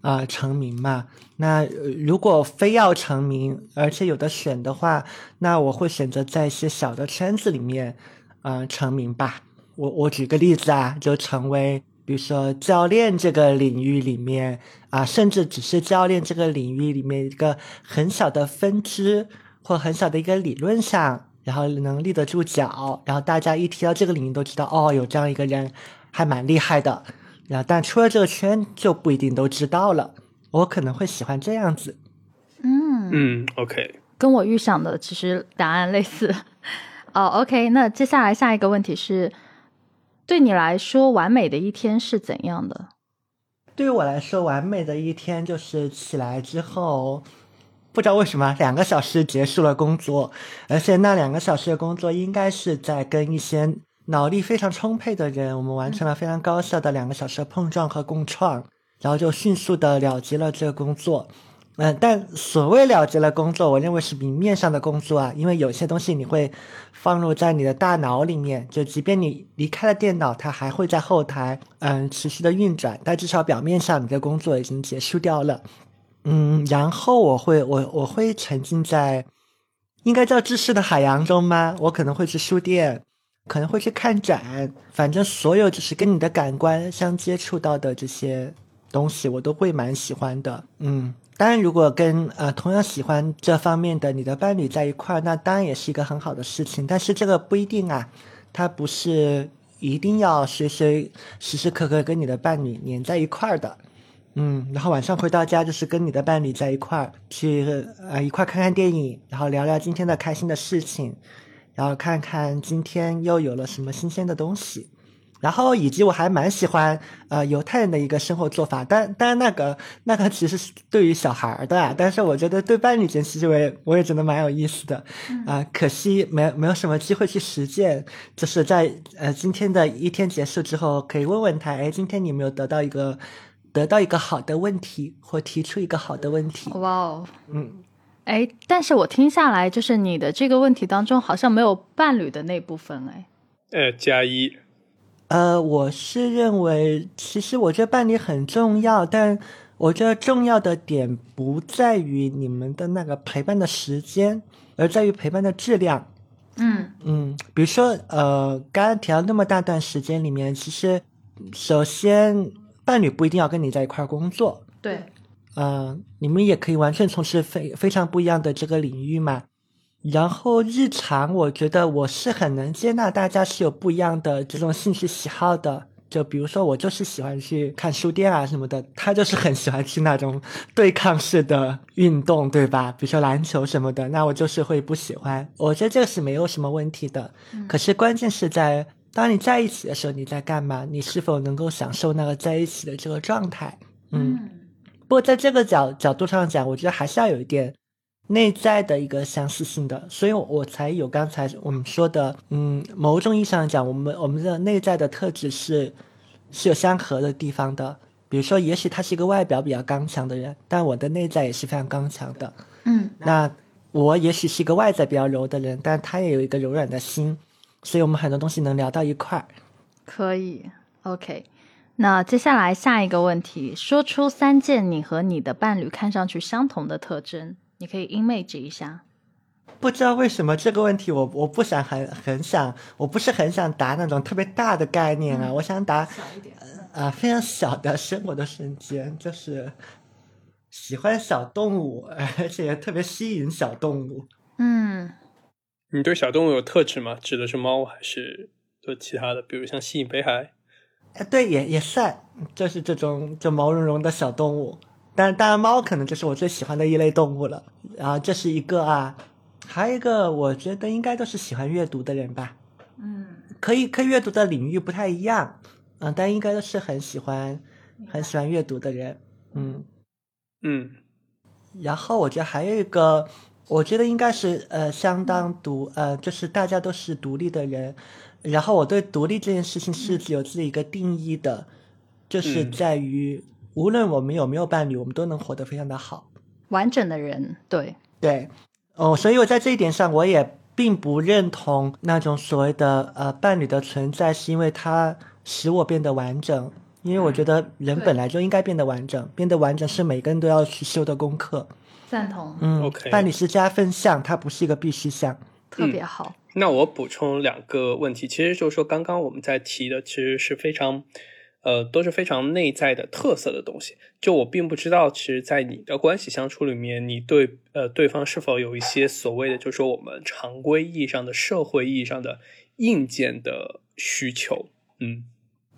啊成名嘛？那如果非要成名，而且有的选的话，那我会选择在一些小的圈子里面啊成名吧。我我举个例子啊，就成为。比如说教练这个领域里面啊，甚至只是教练这个领域里面一个很小的分支或很小的一个理论上，然后能立得住脚，然后大家一提到这个领域都知道哦，有这样一个人还蛮厉害的。然后但出了这个圈就不一定都知道了。我可能会喜欢这样子。嗯嗯，OK，跟我预想的其实答案类似。哦，OK，那接下来下一个问题是。对你来说，完美的一天是怎样的？对于我来说，完美的一天就是起来之后，不知道为什么两个小时结束了工作，而且那两个小时的工作应该是在跟一些脑力非常充沛的人，我们完成了非常高效的两个小时的碰撞和共创，然后就迅速的了结了这个工作。嗯，但所谓了结了工作，我认为是明面上的工作啊，因为有些东西你会放入在你的大脑里面，就即便你离开了电脑，它还会在后台嗯持续的运转，但至少表面上你的工作已经结束掉了。嗯，然后我会我我会沉浸在应该叫知识的海洋中吗？我可能会去书店，可能会去看展，反正所有就是跟你的感官相接触到的这些东西，我都会蛮喜欢的。嗯。当然，如果跟呃同样喜欢这方面的你的伴侣在一块儿，那当然也是一个很好的事情。但是这个不一定啊，它不是一定要随随时时刻刻跟你的伴侣黏在一块儿的。嗯，然后晚上回到家就是跟你的伴侣在一块儿去呃一块看看电影，然后聊聊今天的开心的事情，然后看看今天又有了什么新鲜的东西。然后以及我还蛮喜欢呃犹太人的一个生活做法，但但那个那个其实是对于小孩儿的，但是我觉得对伴侣间其实我也我也觉得蛮有意思的，啊，可惜没没有什么机会去实践，就是在呃今天的一天结束之后，可以问问他，哎，今天你有没有得到一个得到一个好的问题，或提出一个好的问题？哇哦，嗯，哎，但是我听下来，就是你的这个问题当中好像没有伴侣的那部分，哎，呃，加一。呃，我是认为，其实我觉得伴侣很重要，但我觉得重要的点不在于你们的那个陪伴的时间，而在于陪伴的质量。嗯嗯，比如说，呃，刚刚提到那么大段时间里面，其实首先伴侣不一定要跟你在一块工作，对，呃，你们也可以完全从事非非常不一样的这个领域嘛。然后日常，我觉得我是很能接纳大家是有不一样的这种兴趣喜好的。就比如说，我就是喜欢去看书店啊什么的，他就是很喜欢去那种对抗式的运动，对吧？比如说篮球什么的，那我就是会不喜欢。我觉得这个是没有什么问题的。可是关键是在当你在一起的时候，你在干嘛？你是否能够享受那个在一起的这个状态？嗯。不过在这个角角度上讲，我觉得还是要有一点。内在的一个相似性的，所以我才有刚才我们说的，嗯，某种意义上讲，我们我们的内在的特质是是有相合的地方的。比如说，也许他是一个外表比较刚强的人，但我的内在也是非常刚强的。嗯，那我也许是一个外在比较柔的人，但他也有一个柔软的心，所以我们很多东西能聊到一块儿。可以，OK。那接下来下一个问题，说出三件你和你的伴侣看上去相同的特征，你可以 image 一下。不知道为什么这个问题我我不想很很想，我不是很想答那种特别大的概念啊，我想答小一点。啊，非常小的生活的瞬间，就是喜欢小动物，而且特别吸引小动物。嗯，你对小动物有特质吗？指的是猫还是就其他的？比如像吸引北海？哎，对，也也算，就是这种就毛茸茸的小动物。但当然，猫可能就是我最喜欢的一类动物了。然后这是一个啊，还有一个，我觉得应该都是喜欢阅读的人吧。嗯，可以，可以阅读的领域不太一样。嗯，但应该都是很喜欢、很喜欢阅读的人，嗯嗯。然后我觉得还有一个，我觉得应该是呃，相当独呃，就是大家都是独立的人。然后我对独立这件事情是有自己一个定义的，就是在于无论我们有没有伴侣，我们都能活得非常的好，完整的人。对对，哦，所以我在这一点上，我也并不认同那种所谓的呃伴侣的存在是因为它。使我变得完整，因为我觉得人本来就应该变得完整，变得完整是每个人都要去修的功课。赞同。嗯，OK。伴侣是加分项，它不是一个必须项。特别好。那我补充两个问题，其实就是说，刚刚我们在提的，其实是非常，呃，都是非常内在的特色的东西。就我并不知道，其实，在你的关系相处里面，你对呃对方是否有一些所谓的，就是说我们常规意义上的社会意义上的硬件的需求，嗯。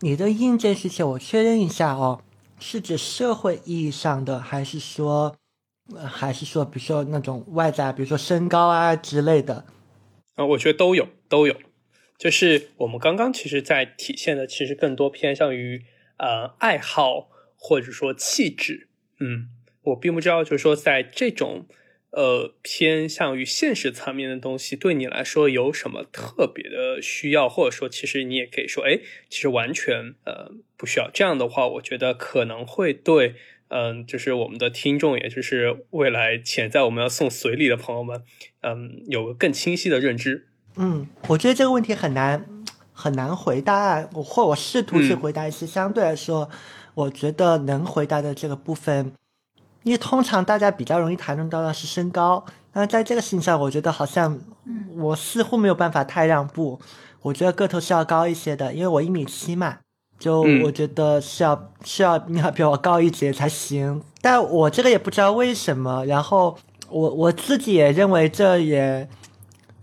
你的硬件需求，我确认一下哦，是指社会意义上的，还是说，还是说，比如说那种外在，比如说身高啊之类的？啊，我觉得都有，都有。就是我们刚刚其实在体现的，其实更多偏向于呃爱好或者说气质。嗯，我并不知道，就是说在这种。呃，偏向于现实层面的东西，对你来说有什么特别的需要，或者说，其实你也可以说，哎，其实完全呃不需要。这样的话，我觉得可能会对，嗯，就是我们的听众，也就是未来潜在我们要送随礼的朋友们，嗯，有个更清晰的认知。嗯，我觉得这个问题很难很难回答，我或我试图去回答一些相对来说，我觉得能回答的这个部分。因为通常大家比较容易谈论到的是身高，那在这个事情上，我觉得好像，我似乎没有办法太让步。我觉得个头是要高一些的，因为我一米七嘛，就我觉得是要是要你要比我高一截才行。但我这个也不知道为什么，然后我我自己也认为这也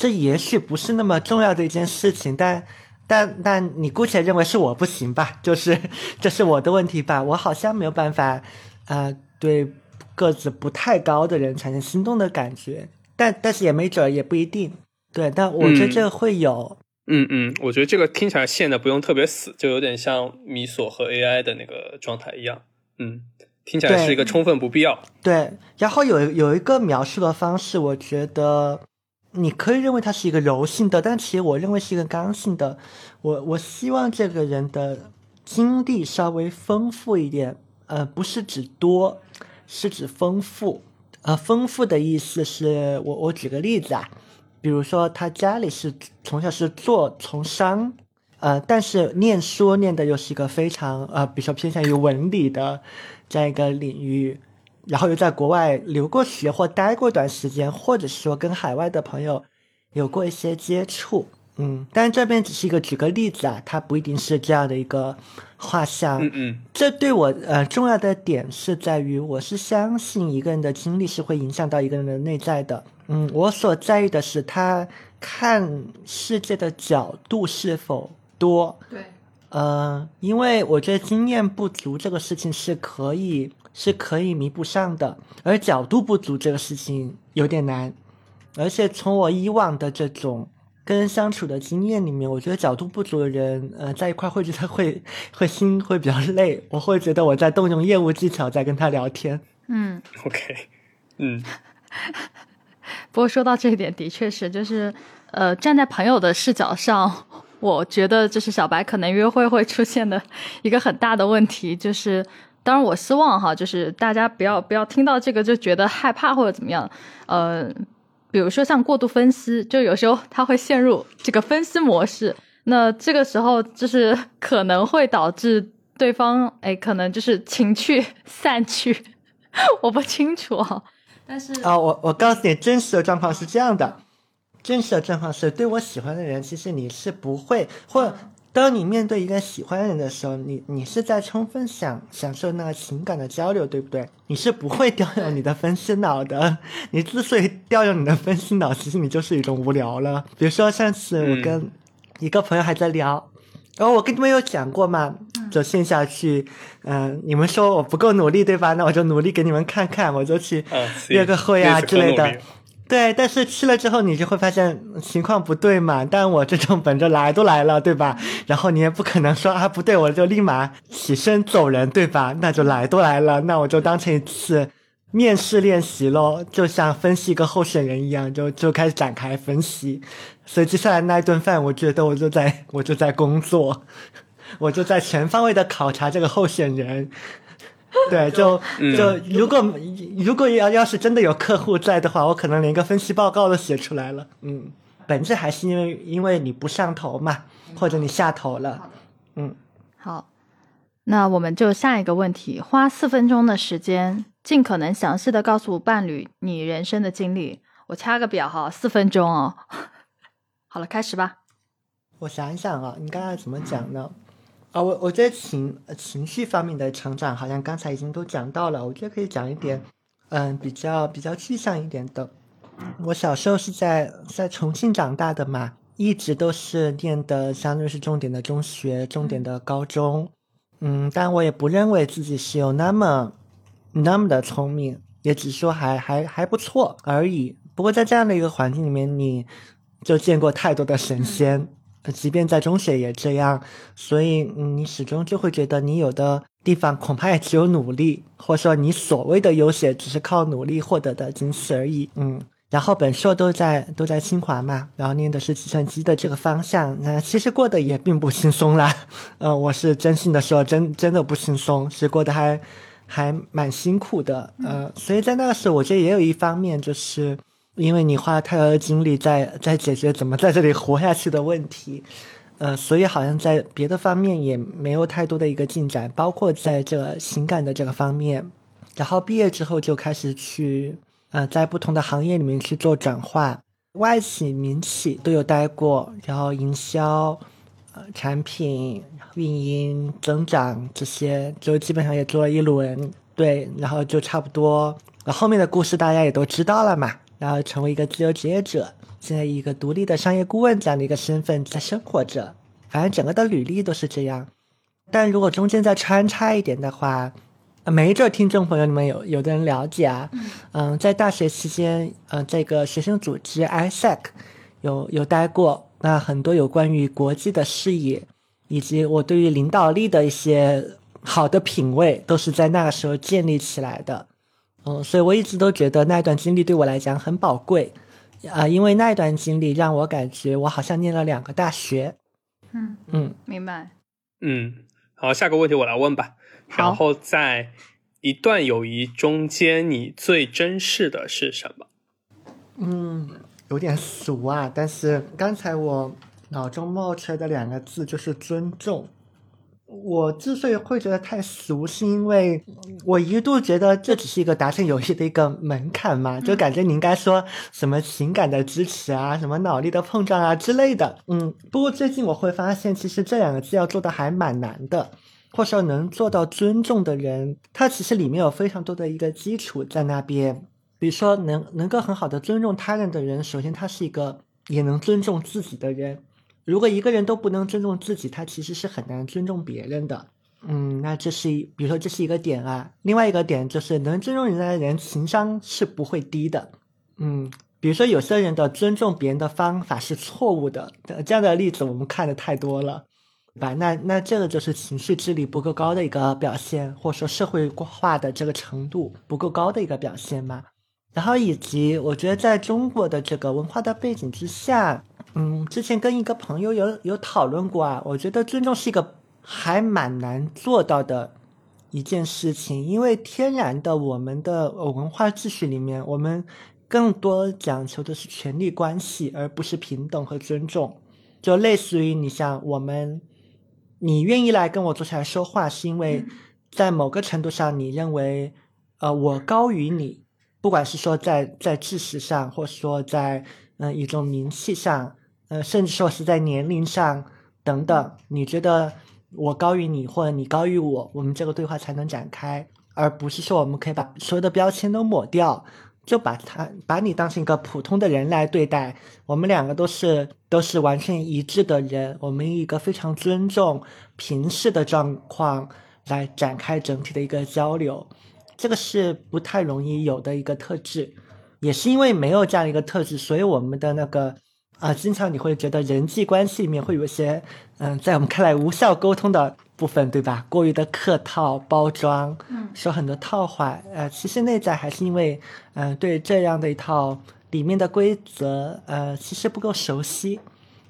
这也许不是那么重要的一件事情，但但但你姑且认为是我不行吧，就是这是我的问题吧，我好像没有办法，啊，对。个子不太高的人产生心动的感觉，但但是也没准也不一定。对，但我觉得这个会有。嗯嗯，我觉得这个听起来线的不用特别死，就有点像米索和 AI 的那个状态一样。嗯，听起来是一个充分不必要。对，然后有有一个描述的方式，我觉得你可以认为它是一个柔性的，但其实我认为是一个刚性的。我我希望这个人的经历稍微丰富一点，呃，不是指多。是指丰富，呃，丰富的意思是我我举个例子啊，比如说他家里是从小是做从商，呃，但是念书念的又是一个非常呃，比如说偏向于文理的这样一个领域，然后又在国外留过学或待过一段时间，或者说跟海外的朋友有过一些接触。嗯，但这边只是一个举个例子啊，它不一定是这样的一个画像。嗯嗯，这对我呃重要的点是在于，我是相信一个人的经历是会影响到一个人的内在的。嗯，我所在意的是他看世界的角度是否多。对，呃，因为我觉得经验不足这个事情是可以是可以弥补上的，而角度不足这个事情有点难，而且从我以往的这种。跟人相处的经验里面，我觉得角度不足的人，呃，在一块会觉得会会心会比较累。我会觉得我在动用业务技巧在跟他聊天。嗯，OK，嗯，不过说到这一点，的确是，就是呃，站在朋友的视角上，我觉得就是小白可能约会会出现的一个很大的问题，就是当然我希望哈，就是大家不要不要听到这个就觉得害怕或者怎么样，呃，比如说像过度分析，就有时候他会陷入这个分析模式，那这个时候就是可能会导致对方哎，可能就是情绪散去。我不清楚，但是啊，我我告诉你，真实的状况是这样的，真实的状况是对我喜欢的人，其实你是不会，或当你面对一个喜欢的人的时候，你你是在充分享享受那个情感的交流，对不对？你是不会调用你的分析脑的。你之所以调用你的分析脑，其实你就是一种无聊了。比如说上次我跟一个朋友还在聊。然后我跟你们有讲过嘛，就线下去，嗯，你们说我不够努力对吧？那我就努力给你们看看，我就去约个会啊之类的。对，但是去了之后，你就会发现情况不对嘛。但我这种本着来都来了，对吧？然后你也不可能说啊不对，我就立马起身走人，对吧？那就来都来了，那我就当成一次。面试练习咯，就像分析一个候选人一样，就就开始展开分析。所以接下来那一顿饭，我觉得我就在我就在工作，我就在全方位的考察这个候选人。对，就就如果如果要要是真的有客户在的话，我可能连个分析报告都写出来了。嗯，本质还是因为因为你不上头嘛，或者你下头了。嗯，好，那我们就下一个问题，花四分钟的时间。尽可能详细的告诉伴侣你人生的经历。我掐个表哈，四分钟哦。好了，开始吧。我想一想啊，你刚才怎么讲呢？啊，我我觉得情情绪方面的成长，好像刚才已经都讲到了。我觉得可以讲一点，嗯，比较比较具象一点的。我小时候是在在重庆长大的嘛，一直都是念的相对是重点的中学，重点的高中。嗯，但我也不认为自己是有那么。那么的聪明，也只是说还还还不错而已。不过在这样的一个环境里面，你就见过太多的神仙，即便在中学也这样。所以嗯你始终就会觉得你有的地方恐怕也只有努力，或者说你所谓的优秀只是靠努力获得的，仅此而已。嗯，然后本硕都在都在清华嘛，然后念的是计算机的这个方向，那其实过得也并不轻松啦。呃，我是真心的说，真真的不轻松，是过得还。还蛮辛苦的，呃，所以在那个时候，我觉得也有一方面，就是因为你花了太多的精力在在解决怎么在这里活下去的问题，呃，所以好像在别的方面也没有太多的一个进展，包括在这情感的这个方面。然后毕业之后就开始去，呃，在不同的行业里面去做转化，外企、民企都有待过，然后营销。呃，产品运营增长这些，就基本上也做了一轮，对，然后就差不多。那后面的故事大家也都知道了嘛。然后成为一个自由职业者，现在以一个独立的商业顾问这样的一个身份在生活着。反正整个的履历都是这样。但如果中间再穿插一点的话，没准听众朋友你们有有的人了解啊。嗯，在大学期间，嗯，这个学生组织 ISEC 有有待过。那很多有关于国际的视野，以及我对于领导力的一些好的品味，都是在那个时候建立起来的。嗯，所以我一直都觉得那段经历对我来讲很宝贵，啊，因为那段经历让我感觉我好像念了两个大学。嗯嗯，明白。嗯，好，下个问题我来问吧。然后在一段友谊中间，你最珍视的是什么？嗯。有点俗啊，但是刚才我脑中冒出来的两个字就是尊重。我之所以会觉得太俗，是因为我一度觉得这只是一个达成友谊的一个门槛嘛，就感觉你应该说什么情感的支持啊，什么脑力的碰撞啊之类的。嗯，不过最近我会发现，其实这两个字要做的还蛮难的，或者说能做到尊重的人，他其实里面有非常多的一个基础在那边。比如说，能能够很好的尊重他人的人，首先他是一个也能尊重自己的人。如果一个人都不能尊重自己，他其实是很难尊重别人的。嗯，那这是比如说这是一个点啊。另外一个点就是能尊重人家的人，情商是不会低的。嗯，比如说有些人的尊重别人的方法是错误的，这样的例子我们看的太多了，吧？那那这个就是情绪智力不够高的一个表现，或者说社会化的这个程度不够高的一个表现嘛。然后以及我觉得在中国的这个文化的背景之下，嗯，之前跟一个朋友有有讨论过啊，我觉得尊重是一个还蛮难做到的一件事情，因为天然的我们的文化秩序里面，我们更多讲求的是权力关系，而不是平等和尊重。就类似于你像我们，你愿意来跟我坐下来说话，是因为在某个程度上你认为，呃，我高于你，不管是说在在知识上，或者说在嗯一种名气上，呃，甚至说是在年龄上等等，你觉得我高于你，或者你高于我，我们这个对话才能展开，而不是说我们可以把所有的标签都抹掉。就把他把你当成一个普通的人来对待，我们两个都是都是完全一致的人，我们一个非常尊重平视的状况来展开整体的一个交流，这个是不太容易有的一个特质，也是因为没有这样一个特质，所以我们的那个。啊，经常你会觉得人际关系里面会有一些，嗯，在我们看来无效沟通的部分，对吧？过于的客套包装，嗯，说很多套话，呃，其实内在还是因为，嗯，对这样的一套里面的规则，呃，其实不够熟悉，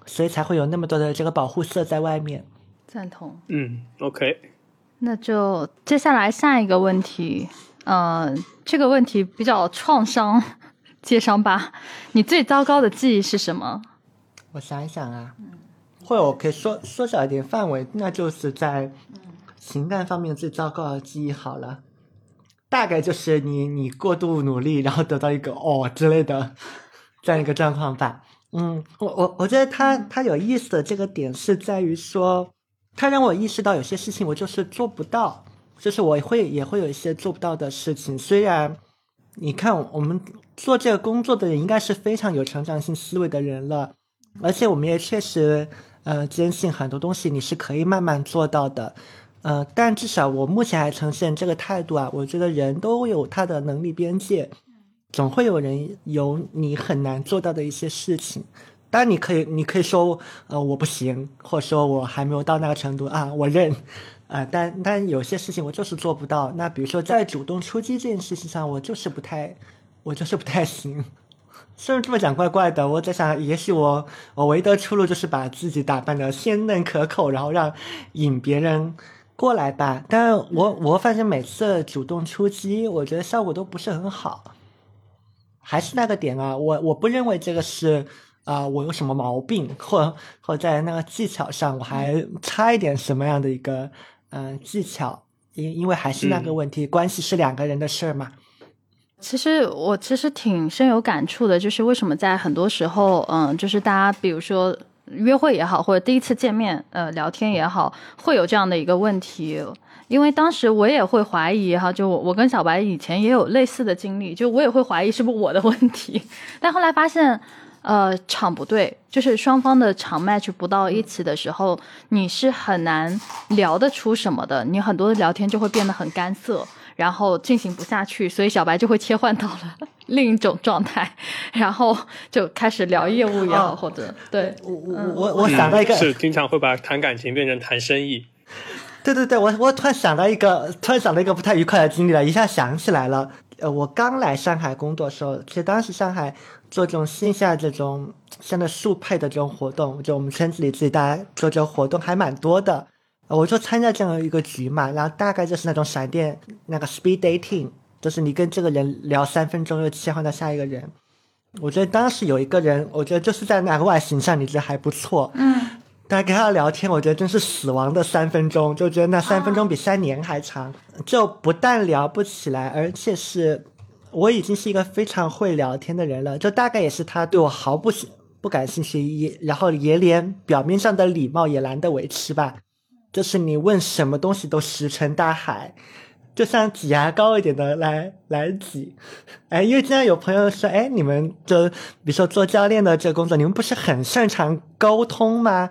所以才会有那么多的这个保护色在外面。赞同。嗯，OK。那就接下来下一个问题，嗯，这个问题比较创伤。接上吧，你最糟糕的记忆是什么？我想一想啊，或者我可以缩缩小一点范围，那就是在情感方面最糟糕的记忆好了，大概就是你你过度努力，然后得到一个哦之类的 这样一个状况吧。嗯，我我我觉得他他有意思的这个点是在于说，他让我意识到有些事情我就是做不到，就是我会也会有一些做不到的事情，虽然。你看，我们做这个工作的人应该是非常有成长性思维的人了，而且我们也确实，呃，坚信很多东西你是可以慢慢做到的，呃，但至少我目前还呈现这个态度啊。我觉得人都有他的能力边界，总会有人有你很难做到的一些事情。但，你可以，你可以说，呃，我不行，或者说我还没有到那个程度啊，我认。啊，但但有些事情我就是做不到。那比如说在主动出击这件事情上，我就是不太，我就是不太行。虽然这么讲怪怪的，我在想，也许我我唯一的出路就是把自己打扮的鲜嫩可口，然后让引别人过来吧。但我我发现每次主动出击，我觉得效果都不是很好。还是那个点啊，我我不认为这个是啊，我有什么毛病，或或在那个技巧上我还差一点什么样的一个。嗯，技巧，因因为还是那个问题，关系是两个人的事儿嘛。其实我其实挺深有感触的，就是为什么在很多时候，嗯，就是大家比如说约会也好，或者第一次见面，呃，聊天也好，会有这样的一个问题。因为当时我也会怀疑哈，就我跟小白以前也有类似的经历，就我也会怀疑是不是我的问题，但后来发现。呃，场不对，就是双方的场 match 不到一起的时候，你是很难聊得出什么的。你很多的聊天就会变得很干涩，然后进行不下去，所以小白就会切换到了 另一种状态，然后就开始聊业务也好，或者对我我我我想到一个，是经常会把谈感情变成谈生意。对对对，我我突然想到一个，突然想到一个不太愉快的经历了，一下想起来了。呃，我刚来上海工作的时候，其实当时上海。做这种线下这种像那速配的这种活动，就我们圈子里自己大家做这种活动还蛮多的，我就参加这样一个局嘛，然后大概就是那种闪电那个 speed dating，就是你跟这个人聊三分钟又切换到下一个人。我觉得当时有一个人，我觉得就是在那个外形上你觉得还不错，嗯，但跟他聊天，我觉得真是死亡的三分钟，就觉得那三分钟比三年还长，就不但聊不起来，而且是。我已经是一个非常会聊天的人了，就大概也是他对我毫不不感兴趣，也然后也连表面上的礼貌也懒得维持吧。就是你问什么东西都石沉大海，就像挤牙膏一点的来来挤。哎，因为经常有朋友说，哎，你们就比如说做教练的这个工作，你们不是很擅长沟通吗？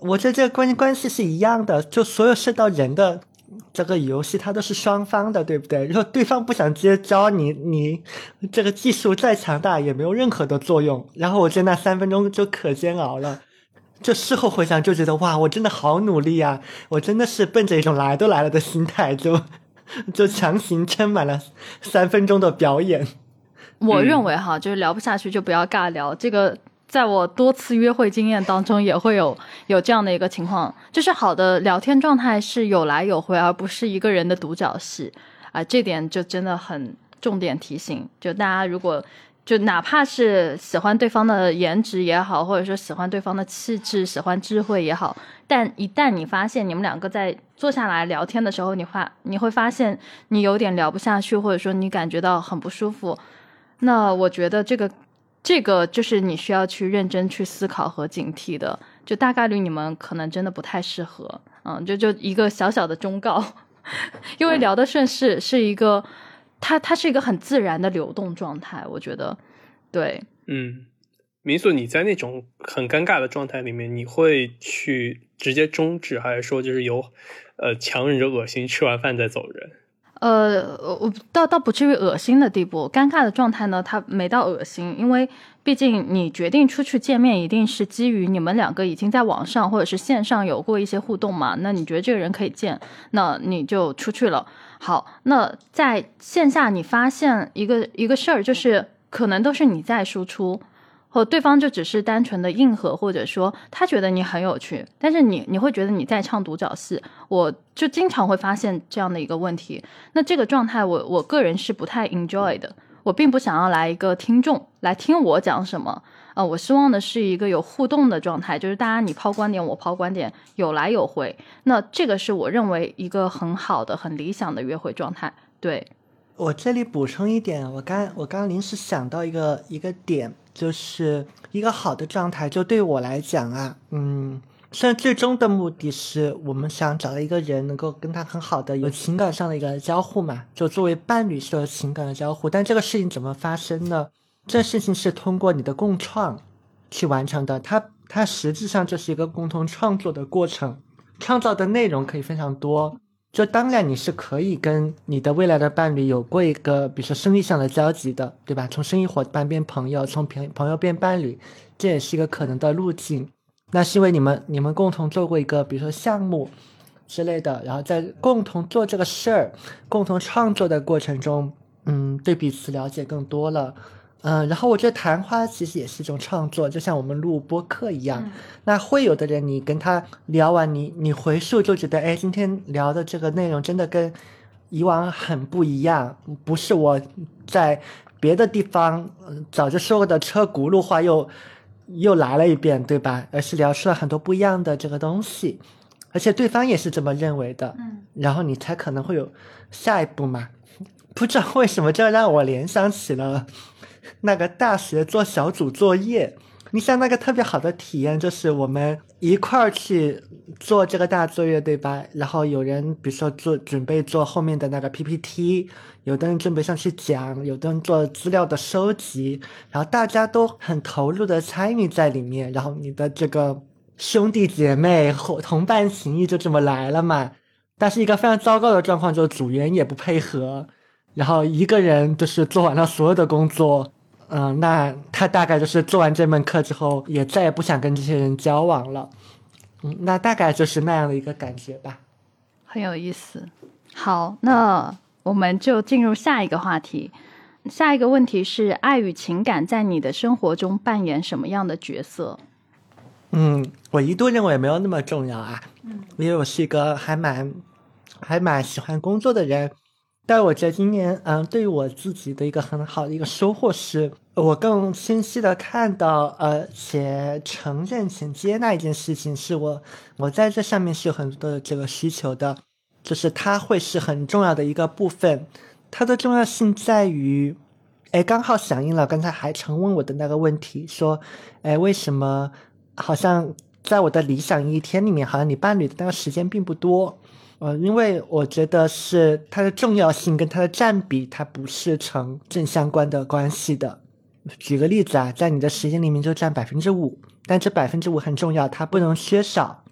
我觉得这个关关系是一样的，就所有涉及到人的。这个游戏它都是双方的，对不对？如果对方不想接招，你你这个技术再强大也没有任何的作用。然后我在那三分钟就可煎熬了，就事后回想就觉得哇，我真的好努力啊！我真的是奔着一种来都来了的心态，就 就强行撑满了三分钟的表演。我认为哈，就是聊不下去就不要尬聊。这个在我多次约会经验当中也会有有这样的一个情况，就是好的聊天状态是有来有回，而不是一个人的独角戏啊。这点就真的很重点提醒，就大家如果。就哪怕是喜欢对方的颜值也好，或者说喜欢对方的气质、喜欢智慧也好，但一旦你发现你们两个在坐下来聊天的时候，你发你会发现你有点聊不下去，或者说你感觉到很不舒服，那我觉得这个这个就是你需要去认真去思考和警惕的，就大概率你们可能真的不太适合，嗯，就就一个小小的忠告，因为聊得顺势是一个。它它是一个很自然的流动状态，我觉得，对，嗯，民宿你在那种很尴尬的状态里面，你会去直接终止，还是说就是有，呃，强忍着恶心吃完饭再走人？呃，我倒倒不至于恶心的地步，尴尬的状态呢，它没到恶心，因为毕竟你决定出去见面，一定是基于你们两个已经在网上或者是线上有过一些互动嘛，那你觉得这个人可以见，那你就出去了。好，那在线下你发现一个一个事儿，就是可能都是你在输出，或对方就只是单纯的应和，或者说他觉得你很有趣，但是你你会觉得你在唱独角戏，我就经常会发现这样的一个问题。那这个状态，我我个人是不太 enjoy 的，我并不想要来一个听众来听我讲什么。呃，我希望的是一个有互动的状态，就是大家你抛观点，我抛观点，有来有回。那这个是我认为一个很好的、很理想的约会状态。对我这里补充一点，我刚我刚临时想到一个一个点，就是一个好的状态，就对我来讲啊，嗯，虽然最终的目的是我们想找到一个人能够跟他很好的有情感上的一个交互嘛，就作为伴侣是有情感的交互，但这个事情怎么发生呢？这事情是通过你的共创去完成的，它它实质上就是一个共同创作的过程，创造的内容可以非常多。就当然你是可以跟你的未来的伴侣有过一个，比如说生意上的交集的，对吧？从生意伙伴变朋友，从朋朋友变伴侣，这也是一个可能的路径。那是因为你们你们共同做过一个，比如说项目之类的，然后在共同做这个事儿、共同创作的过程中，嗯，对彼此了解更多了。嗯，然后我觉得谈话其实也是一种创作，就像我们录播客一样。那会有的人，你跟他聊完，你你回溯就觉得，哎，今天聊的这个内容真的跟以往很不一样，不是我在别的地方早就说过的车轱辘话又又来了一遍，对吧？而是聊出了很多不一样的这个东西，而且对方也是这么认为的。嗯，然后你才可能会有下一步嘛？不知道为什么，这让我联想起了。那个大学做小组作业，你想那个特别好的体验就是我们一块儿去做这个大作业，对吧？然后有人比如说做准备做后面的那个 PPT，有的人准备上去讲，有的人做资料的收集，然后大家都很投入的参与在里面，然后你的这个兄弟姐妹或同伴情谊就这么来了嘛。但是一个非常糟糕的状况就是组员也不配合。然后一个人就是做完了所有的工作，嗯，那他大概就是做完这门课之后，也再也不想跟这些人交往了，嗯，那大概就是那样的一个感觉吧。很有意思。好，那我们就进入下一个话题。下一个问题是：爱与情感在你的生活中扮演什么样的角色？嗯，我一度认为没有那么重要啊，嗯，因为我是一个还蛮还蛮喜欢工作的人。但我觉得今年，嗯，对于我自己的一个很好的一个收获是，我更清晰的看到，呃，且承认且接纳一件事情，是我我在这上面是有很多的这个需求的，就是它会是很重要的一个部分。它的重要性在于，哎，刚好响应了刚才海成问我的那个问题，说，哎，为什么好像在我的理想一天里面，好像你伴侣的那个时间并不多。呃，因为我觉得是它的重要性跟它的占比，它不是成正相关的关系的。举个例子啊，在你的时间里面就占百分之五，但这百分之五很重要，它不能缺少。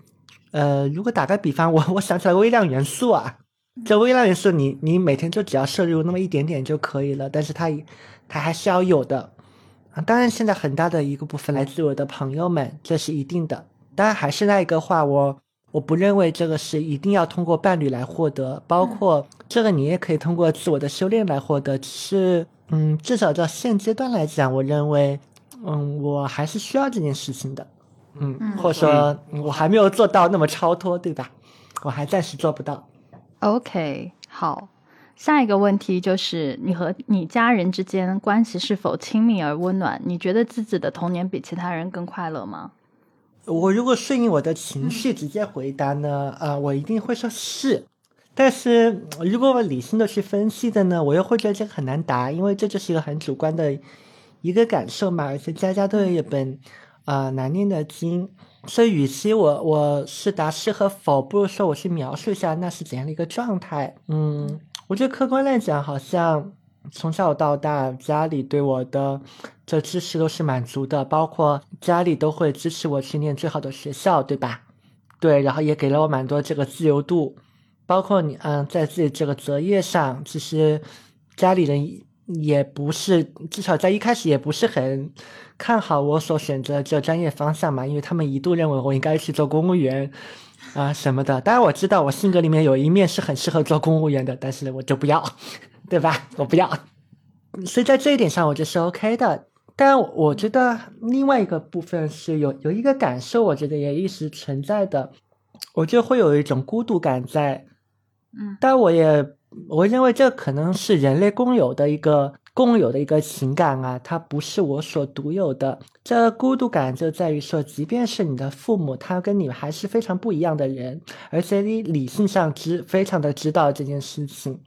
呃，如果打个比方，我我想起来微量元素啊，这微量元素你你每天就只要摄入那么一点点就可以了，但是它它还是要有的啊。当然，现在很大的一个部分来自我的朋友们，这是一定的。当然，还是那一个话我。我不认为这个是一定要通过伴侣来获得，包括这个你也可以通过自我的修炼来获得。只是嗯，至少到现阶段来讲，我认为，嗯，我还是需要这件事情的，嗯，或者说我还没有做到那么超脱，对吧？我还暂时做不到。OK，好，下一个问题就是你和你家人之间关系是否亲密而温暖？你觉得自己的童年比其他人更快乐吗？我如果顺应我的情绪直接回答呢，啊，我一定会说是。但是如果我理性的去分析的呢，我又会觉得这个很难答，因为这就是一个很主观的一个感受嘛，而且家家都有一本啊难念的经，所以与其我我是答是和否，不如说我去描述一下那是怎样的一个状态。嗯，我觉得客观来讲，好像从小到大家里对我的这支持都是满足的，包括家里都会支持我去念最好的学校，对吧？对，然后也给了我蛮多这个自由度。包括你，嗯，在自己这个择业上，其实家里人也不是，至少在一开始也不是很看好我所选择这专业方向嘛，因为他们一度认为我应该去做公务员啊什么的。当然我知道我性格里面有一面是很适合做公务员的，但是我就不要，对吧？我不要。所以在这一点上，我就是 OK 的。但我觉得另外一个部分是有有一个感受，我觉得也一直存在的，我就会有一种孤独感在。嗯，但我也我认为这可能是人类共有的一个共有的一个情感啊，它不是我所独有的。这孤独感就在于说，即便是你的父母，他跟你还是非常不一样的人，而且你理性上知非常的知道这件事情，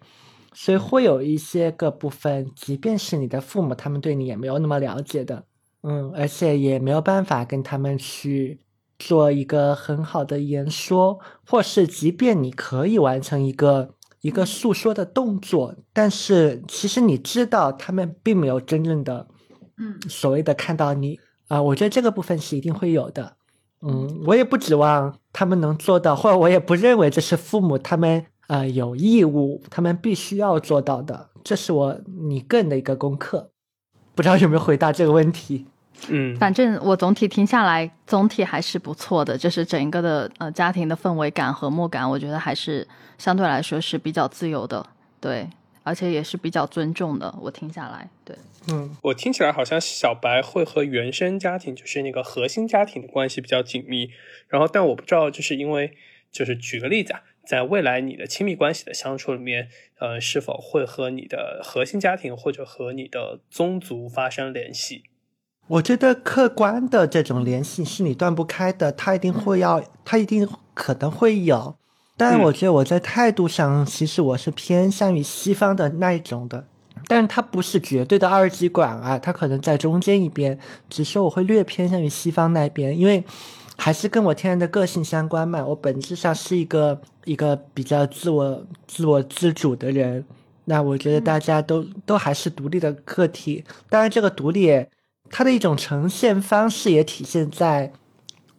所以会有一些个部分，即便是你的父母，他们对你也没有那么了解的，嗯，而且也没有办法跟他们去。做一个很好的言说，或是即便你可以完成一个一个诉说的动作，但是其实你知道他们并没有真正的，嗯，所谓的看到你啊，我觉得这个部分是一定会有的，嗯，我也不指望他们能做到，或者我也不认为这是父母他们呃有义务，他们必须要做到的，这是我你个人的一个功课，不知道有没有回答这个问题。嗯，反正我总体听下来，总体还是不错的，就是整个的呃家庭的氛围感、和睦感，我觉得还是相对来说是比较自由的，对，而且也是比较尊重的。我听下来，对，嗯，我听起来好像小白会和原生家庭，就是那个核心家庭的关系比较紧密，然后但我不知道，就是因为就是举个例子啊，在未来你的亲密关系的相处里面，呃，是否会和你的核心家庭或者和你的宗族发生联系？我觉得客观的这种联系是你断不开的，他一定会要，他一定可能会有。但我觉得我在态度上，其实我是偏向于西方的那一种的，但是它不是绝对的二极管啊，它可能在中间一边，只是我会略偏向于西方那边，因为还是跟我天然的个性相关嘛。我本质上是一个一个比较自我、自我自主的人，那我觉得大家都都还是独立的个体，当然这个独立。它的一种呈现方式也体现在，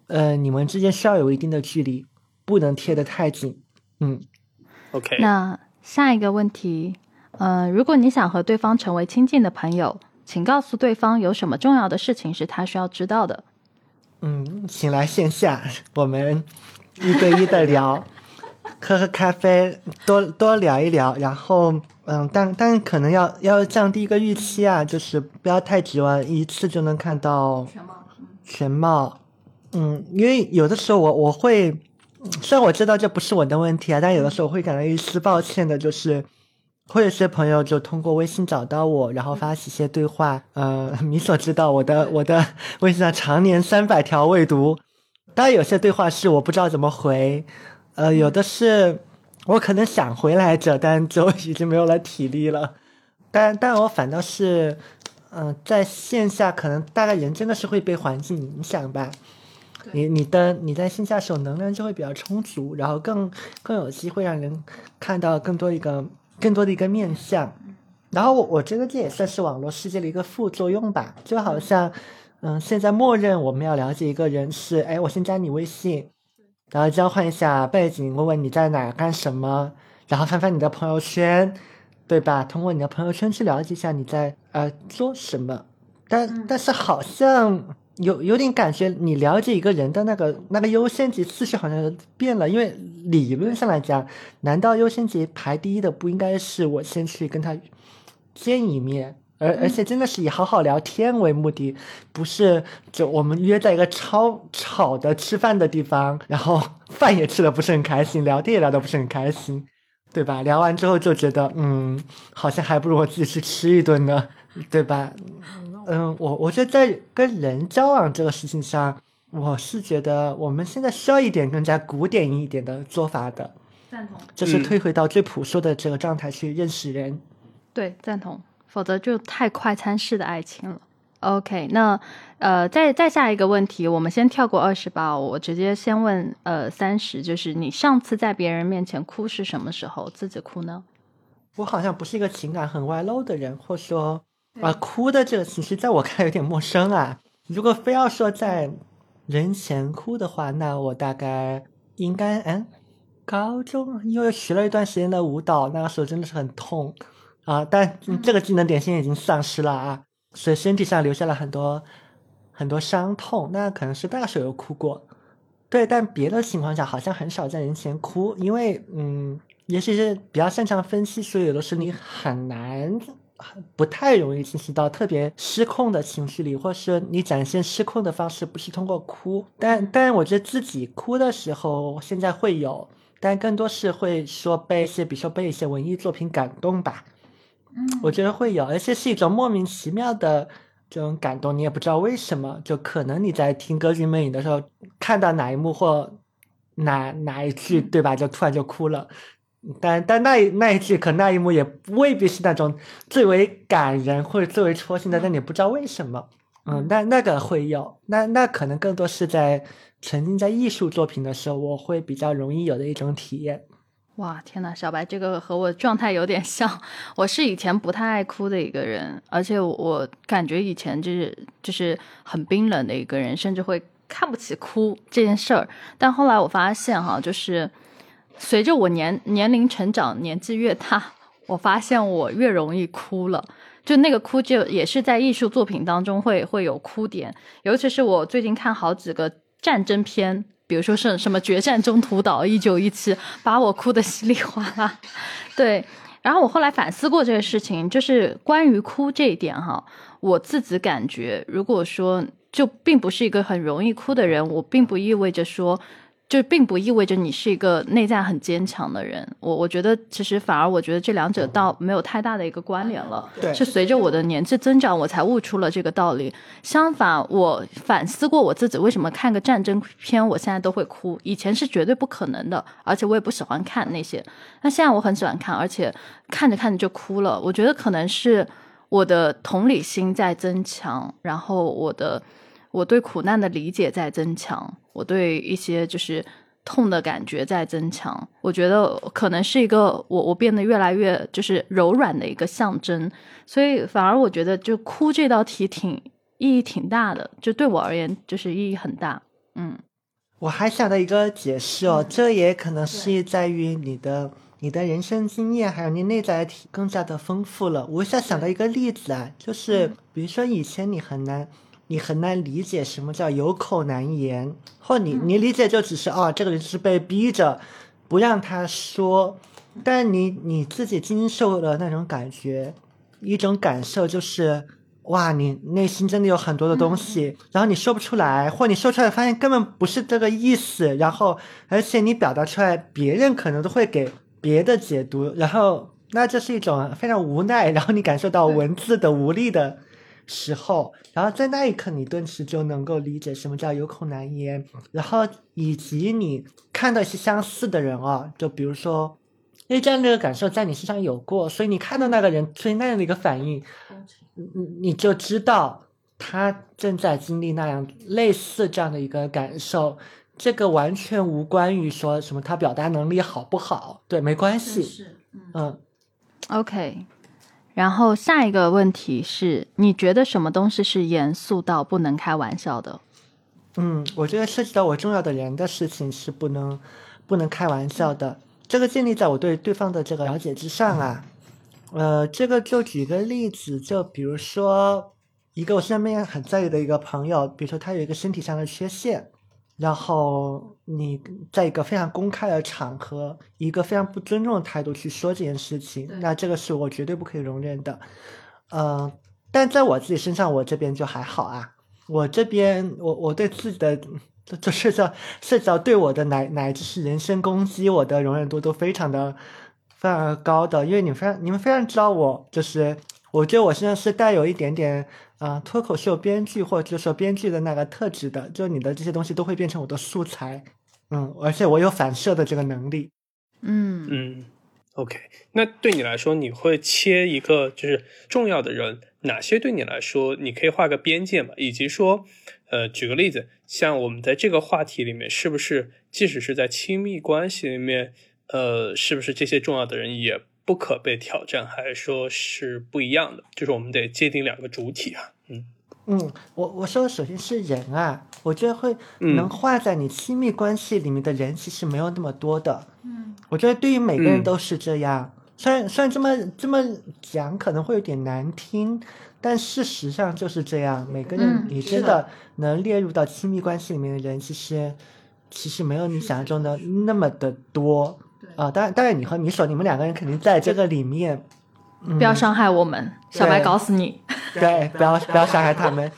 呃，你们之间需要有一定的距离，不能贴得太紧。嗯，OK。那下一个问题，呃，如果你想和对方成为亲近的朋友，请告诉对方有什么重要的事情是他需要知道的。嗯，请来线下，我们一对一的聊。喝喝咖啡，多多聊一聊，然后，嗯，但但可能要要降低一个预期啊，就是不要太指望一次就能看到全貌，全貌，嗯，因为有的时候我我会，虽然我知道这不是我的问题啊，但有的时候我会感到一丝抱歉的，就是会有些朋友就通过微信找到我，然后发起一些对话，呃，你所知道我的我的微信上常年三百条未读，当然有些对话是我不知道怎么回。呃，有的是我可能想回来着，但就已经没有了体力了。但但我反倒是，嗯，在线下可能大概人真的是会被环境影响吧。你你的你在线下时候能量就会比较充足，然后更更有机会让人看到更多一个更多的一个面向。然后我我觉得这也算是网络世界的一个副作用吧。就好像，嗯，现在默认我们要了解一个人是，哎，我先加你微信。然后交换一下背景，问问你在哪干什么，然后翻翻你的朋友圈，对吧？通过你的朋友圈去了解一下你在呃做什么。但但是好像有有点感觉，你了解一个人的那个那个优先级次序好像变了。因为理论上来讲，难道优先级排第一的不应该是我先去跟他见一面，而而而且真的是以好好聊天为目的，不是就我们约在一个超吵的吃饭的地方，然后饭也吃的不是很开心，聊天也聊的不是很开心，对吧？聊完之后就觉得，嗯，好像还不如我自己去吃一顿呢，对吧？嗯，我我觉得在跟人交往这个事情上，我是觉得我们现在需要一点更加古典一点的做法的，赞同。就是退回到最朴素的这个状态去认识人。对，赞同。否则就太快餐式的爱情了。OK，那呃，再再下一个问题，我们先跳过二十八，我直接先问呃三十，就是你上次在别人面前哭是什么时候？自己哭呢？我好像不是一个情感很外露的人，或者说啊，哭的这个其实在我看来有点陌生啊。如果非要说在人前哭的话，那我大概应该嗯，高中因为学了一段时间的舞蹈，那个时候真的是很痛。啊，但这个技能点现在已经丧失了啊，所以身体上留下了很多很多伤痛。那可能是那个时候有哭过，对，但别的情况下好像很少在人前哭，因为嗯，也许是比较擅长分析，所以有的时候你很难，不太容易进行到特别失控的情绪里，或是你展现失控的方式不是通过哭。但但我觉得自己哭的时候，现在会有，但更多是会说被一些，比如说被一些文艺作品感动吧。嗯我觉得会有，而且是一种莫名其妙的这种感动，你也不知道为什么。就可能你在听《歌剧魅影》的时候，看到哪一幕或哪哪一句，对吧？就突然就哭了。但但那那一句，可那一幕也未必是那种最为感人或者最为戳心的，但你不知道为什么。嗯，那那个会有，那那可能更多是在沉浸在艺术作品的时候，我会比较容易有的一种体验。哇，天呐，小白这个和我状态有点像。我是以前不太爱哭的一个人，而且我感觉以前就是就是很冰冷的一个人，甚至会看不起哭这件事儿。但后来我发现哈，就是随着我年年龄成长，年纪越大，我发现我越容易哭了。就那个哭，就也是在艺术作品当中会会有哭点，尤其是我最近看好几个战争片。比如说是什么决战中途岛一九一七，把我哭得稀里哗啦。对，然后我后来反思过这个事情，就是关于哭这一点哈，我自己感觉，如果说就并不是一个很容易哭的人，我并不意味着说。就并不意味着你是一个内在很坚强的人，我我觉得其实反而我觉得这两者倒没有太大的一个关联了。对，是随着我的年纪增长，我才悟出了这个道理。相反，我反思过我自己为什么看个战争片，我现在都会哭，以前是绝对不可能的，而且我也不喜欢看那些。那现在我很喜欢看，而且看着看着就哭了。我觉得可能是我的同理心在增强，然后我的。我对苦难的理解在增强，我对一些就是痛的感觉在增强。我觉得可能是一个我我变得越来越就是柔软的一个象征，所以反而我觉得就哭这道题挺意义挺大的，就对我而言就是意义很大。嗯，我还想到一个解释哦，这也可能是在于你的你的人生经验还有你内在体更加的丰富了。我想想到一个例子啊，就是比如说以前你很难。你很难理解什么叫有口难言，或你你理解就只是哦，这个人是被逼着不让他说，但你你自己经受的那种感觉，一种感受就是哇，你内心真的有很多的东西，然后你说不出来，或你说出来发现根本不是这个意思，然后而且你表达出来，别人可能都会给别的解读，然后那这是一种非常无奈，然后你感受到文字的无力的。时候，然后在那一刻，你顿时就能够理解什么叫有口难言，然后以及你看到一些相似的人啊，就比如说，因为这样的一个感受在你身上有过，所以你看到那个人所以那样的一个反应，你你就知道他正在经历那样类似这样的一个感受，这个完全无关于说什么他表达能力好不好，对，没关系，嗯，OK。然后下一个问题是你觉得什么东西是严肃到不能开玩笑的？嗯，我觉得涉及到我重要的人的事情是不能不能开玩笑的。这个建立在我对对方的这个了解之上啊。呃，这个就举个例子，就比如说一个我身边很在意的一个朋友，比如说他有一个身体上的缺陷。然后你在一个非常公开的场合，一个非常不尊重的态度去说这件事情，那这个是我绝对不可以容忍的。呃，但在我自己身上，我这边就还好啊。我这边，我我对自己的就涉及到涉及到对我的乃乃至是人身攻击，我的容忍度都非常的非常高的，因为你非常你们非常知道我，就是我觉得我身上是带有一点点啊脱口秀编剧或者说编剧的那个特质的，就你的这些东西都会变成我的素材，嗯，而且我有反射的这个能力，嗯嗯，OK，那对你来说，你会切一个就是重要的人，哪些对你来说你可以画个边界嘛？以及说，呃，举个例子，像我们在这个话题里面，是不是即使是在亲密关系里面，呃，是不是这些重要的人也不可被挑战，还是说是不一样的？就是我们得界定两个主体啊，嗯。嗯，我我说的首先是人啊，我觉得会嗯能画在你亲密关系里面的人其实没有那么多的。嗯我觉得对于每个人嗯都是这样，虽然虽然这么这么讲可能会有点难听，但事实上就是这样。每个人嗯你真的能列入到亲密关系里面的人，其实其实没有你想象中的那么的多啊。当然，当然你和米索你们两个人肯定在这个里面。嗯不要伤害我们，小白搞死你。对，不要不要伤害他们，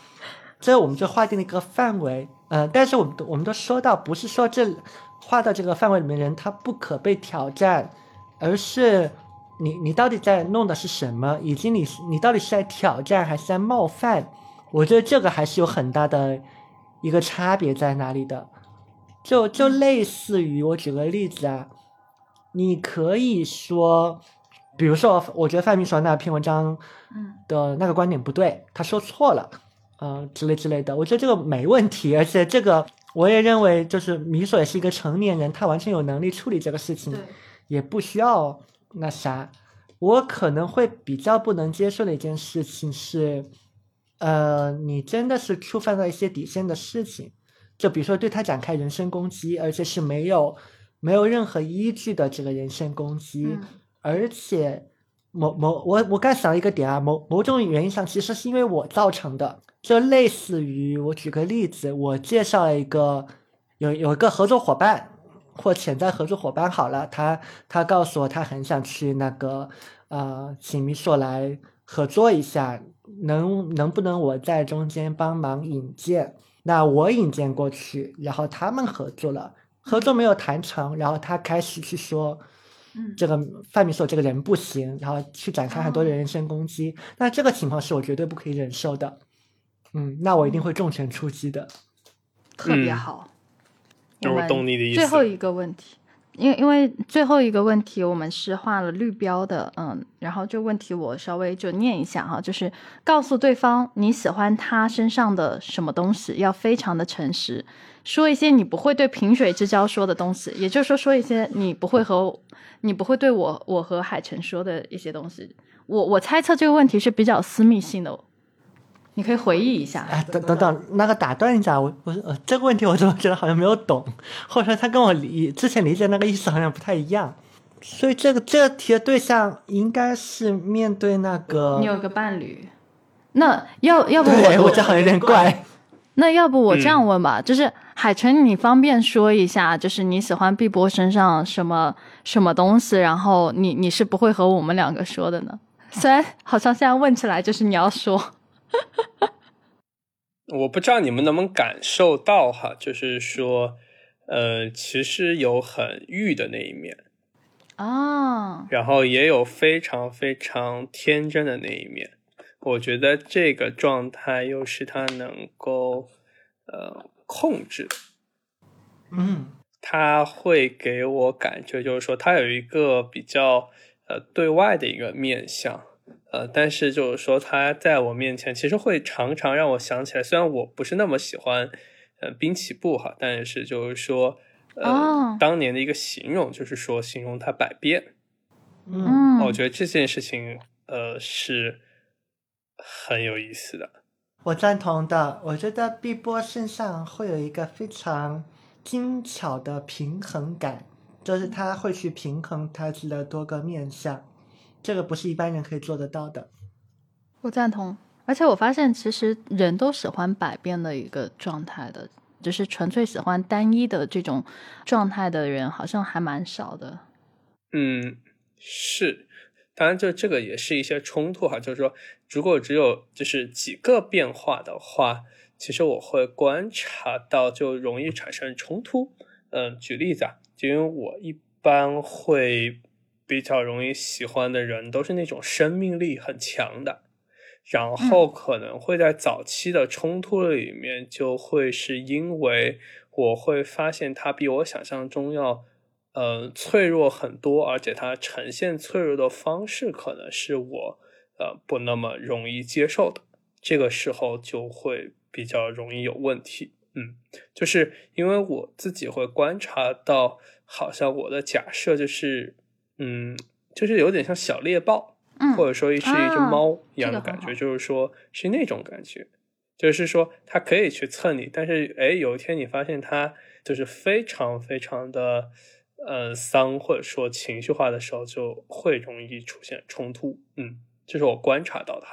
这我们就划定了一个范围。呃，但是我们都我们都说到，不是说这划到这个范围里面人他不可被挑战，而是你你到底在弄的是什么，以及你你到底是在挑战还是在冒犯？我觉得这个还是有很大的一个差别在哪里的。就就类似于我举个例子啊，你可以说，比如说，我觉得范明说那篇文章嗯。的那个观点不对，他说错了，呃，之类之类的，我觉得这个没问题，而且这个我也认为，就是米索也是一个成年人，他完全有能力处理这个事情，也不需要那啥。我可能会比较不能接受的一件事情是，呃，你真的是触犯到一些底线的事情，就比如说对他展开人身攻击，而且是没有没有任何依据的这个人身攻击，嗯而且某某我我刚想了一个点啊，某某种原因上其实是因为我造成的，就类似于我举个例子，我介绍了一个有有一个合作伙伴或潜在合作伙伴好了，他他告诉我他很想去那个呃请米索来合作一下，能能不能我在中间帮忙引荐？那我引荐过去，然后他们合作了，合作没有谈成，然后他开始去说。嗯这个范米索这个人不行，然后去展开很多人身攻击，那这个情况是我绝对不可以忍受的。嗯，那我一定会重拳出击的。特别嗯好。那我我们懂你的意思最后一个问题，因为因为最后一个问题我们是画了绿标的，嗯，然后这问题我稍微就念一下哈，就是告诉对方你喜欢他身上的什么东西，要非常的诚实，说一些你不会对萍水之交说的东西，也就是说说一些你不会和你不会对我我和海晨说的一些东西。我我猜测这个问题是比较私密性的，你可以回忆一下。哎，等等等，那个打断一下，我我呃这个问题我怎么觉得好像没有懂，或者说他跟我理之前理解那个意思好像不太一样。所以这个这个题的对象应该是面对那个，你有个伴侣，那要要不对我我这好像有点怪。那要不我这样问吧，就是海晨，你方便说一下，就是你喜欢碧波身上什么什么东西，然后你你是不会和我们两个说的呢？虽然好像现在问起来就是你要说，我不知道你们能不能感受到哈，就是说，呃，其实有很欲的那一面，啊，然后也有非常非常天真的那一面。我觉得这个状态又是他能够呃控制的，嗯。他会给我感觉就是说他有一个比较呃对外的一个面相，呃，但是就是说他在我面前其实会常常让我想起来，虽然我不是那么喜欢呃滨崎步哈，但是就是说呃、哦当年的一个形容就是说形容他百变，嗯。嗯，我觉得这件事情呃是很有意思的。我赞同的。我觉得碧波身上会有一个非常精巧的平衡感，就是他会去平衡他自己的多个面相，这个不是一般人可以做得到的。我赞同。而且我发现，其实人都喜欢百变的一个状态的，就是纯粹喜欢单一的这种状态的人，好像还蛮少的。嗯，是，当然，就这个也是一些冲突哈，就是说，如果只有就是几个变化的话，其实我会观察到就容易产生冲突。嗯，举例子啊，就因为我一般会比较容易喜欢的人都是那种生命力很强的，然后可能会在早期的冲突里面，就会是因为我会发现他比我想象中要。呃，脆弱很多，而且它呈现脆弱的方式可能是我呃不那么容易接受的，这个时候就会比较容易有问题。嗯，就是因为我自己会观察到，好像我的假设就是，嗯，就是有点像小猎豹，或者说是一只猫一样的感觉，就是说是那种感觉，就是说它可以去蹭你，但是哎，有一天你发现它就是非常非常的。呃，丧或者说情绪化的时候，就会容易出现冲突。嗯，这是我观察到的。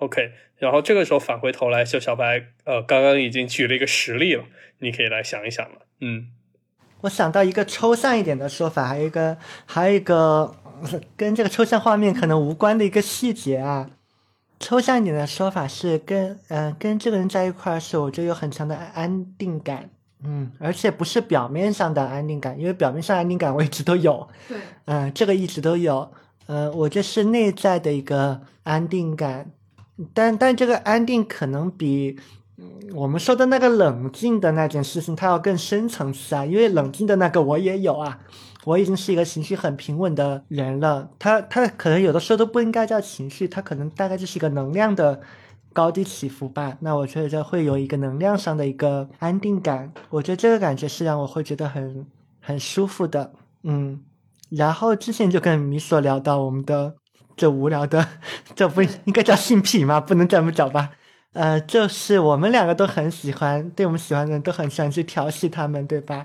OK，然后这个时候返回头来，就小白，呃，刚刚已经举了一个实例了，你可以来想一想了。嗯，我想到一个抽象一点的说法，还有一个，还有一个跟这个抽象画面可能无关的一个细节啊。抽象一点的说法是，跟嗯，跟这个人在一块儿的时候，我就有很强的安定感。嗯，而且不是表面上的安定感，因为表面上安定感我一直都有。对，嗯，这个一直都有。呃，我这是内在的一个安定感，但但这个安定可能比我们说的那个冷静的那件事情它要更深层次啊。因为冷静的那个我也有啊，我已经是一个情绪很平稳的人了。他他可能有的时候都不应该叫情绪，他可能大概就是一个能量的。高低起伏吧，那我觉得会有一个能量上的一个安定感，我觉得这个感觉是让我会觉得很很舒服的，嗯。然后之前就跟米索聊到我们的这无聊的，这不应该叫性癖吗？不能这么讲吧？呃，就是我们两个都很喜欢，对我们喜欢的人都很喜欢去调戏他们，对吧？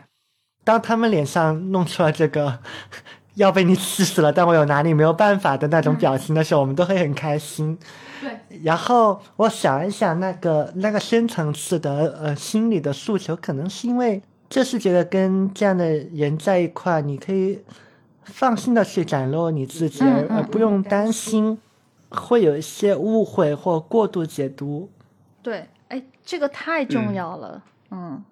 当他们脸上弄出了这个 要被你气死了，但我有拿你没有办法的那种表情的时候，我们都会很开心。对，然后我想一想，那个那个深层次的呃心理的诉求，可能是因为就是觉得跟这样的人在一块，你可以放心的去展露你自己，而不用担心会有一些误会或过度解读。对，哎，这个太重要了。嗯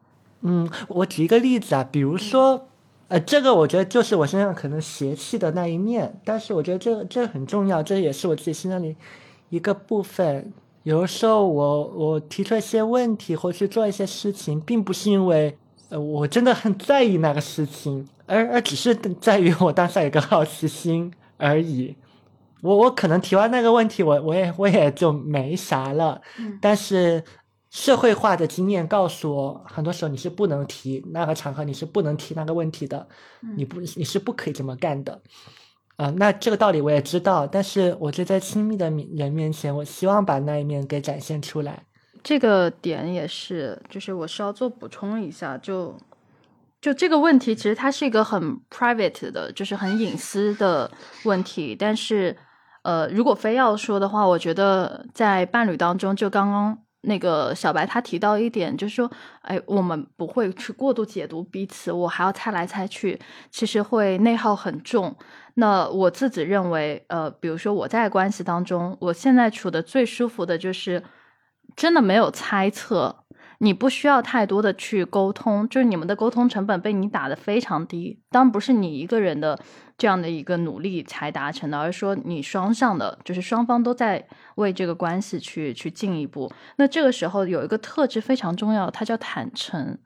嗯，我举一个例子啊，比如说，呃，这个我觉得就是我身上可能邪气的那一面，但是我觉得这这很重要，这也是我自己身上里。一个部分，有的时候我我提出一些问题或去做一些事情，并不是因为呃我真的很在意那个事情，而而只是在于我当下有个好奇心而已。我我可能提完那个问题，我我也我也就没啥了。但是社会化的经验告诉我，很多时候你是不能提那个场合，你是不能提那个问题的。你不你是不可以这么干的。啊，那这个道理我也知道，但是我就在亲密的人面前，我希望把那一面给展现出来。这个点也是，就是我需要做补充一下，就就这个问题，其实它是一个很 private 的，就是很隐私的问题。但是，呃，如果非要说的话，我觉得在伴侣当中，就刚刚那个小白他提到一点，就是说，哎，我们不会去过度解读彼此，我还要猜来猜去，其实会内耗很重。那我自己认为，呃，比如说我在关系当中，我现在处的最舒服的就是，真的没有猜测，你不需要太多的去沟通，就是你们的沟通成本被你打的非常低，当然不是你一个人的这样的一个努力才达成的，而是说你双向的，就是双方都在为这个关系去去进一步。那这个时候有一个特质非常重要，它叫坦诚。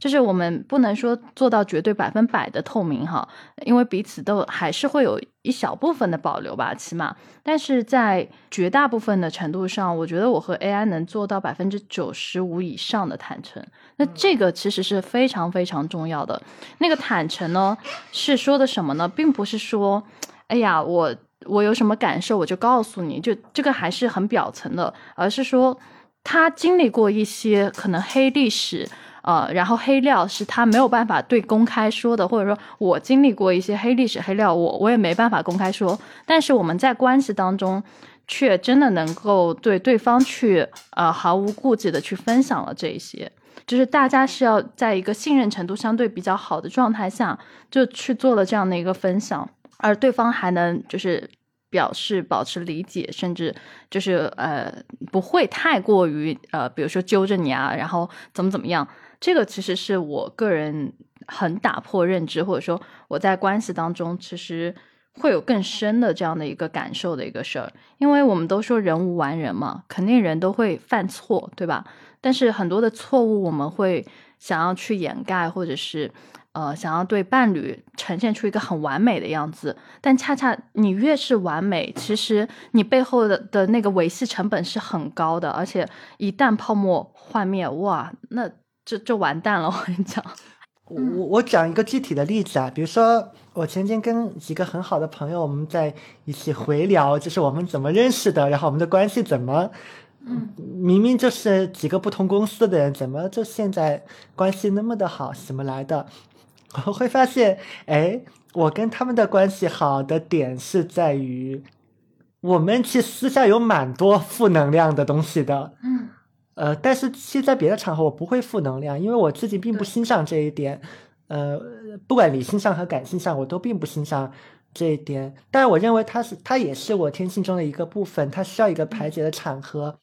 就是我们不能说做到绝对百分百的透明哈，因为彼此都还是会有一小部分的保留吧，起码。但是在绝大部分的程度上，我觉得我和 AI 能做到百分之九十五以上的坦诚。那这个其实是非常非常重要的。那个坦诚呢，是说的什么呢？并不是说，哎呀，我我有什么感受我就告诉你，就这个还是很表层的，而是说他经历过一些可能黑历史。呃，然后黑料是他没有办法对公开说的，或者说我经历过一些黑历史、黑料，我我也没办法公开说。但是我们在关系当中，却真的能够对对方去呃毫无顾忌的去分享了这一些，就是大家是要在一个信任程度相对比较好的状态下，就去做了这样的一个分享，而对方还能就是表示保持理解，甚至就是呃不会太过于呃，比如说揪着你啊，然后怎么怎么样。这个其实是我个人很打破认知，或者说我在关系当中其实会有更深的这样的一个感受的一个事儿。因为我们都说人无完人嘛，肯定人都会犯错，对吧？但是很多的错误我们会想要去掩盖，或者是。呃，想要对伴侣呈现出一个很完美的样子，但恰恰你越是完美，其实你背后的的那个维系成本是很高的，而且一旦泡沫幻灭，哇，那就就完蛋了。我跟你讲，我我讲一个具体的例子啊，比如说我前天跟几个很好的朋友，我们在一起回聊，就是我们怎么认识的，然后我们的关系怎么，嗯，明明就是几个不同公司的人，怎么就现在关系那么的好，怎么来的？我会发现，哎，我跟他们的关系好的点是在于，我们其实私下有蛮多负能量的东西的，嗯，呃，但是其实在别的场合我不会负能量，因为我自己并不欣赏这一点，呃，不管理性上和感性上，我都并不欣赏这一点，但是我认为它是，它也是我天性中的一个部分，它需要一个排解的场合，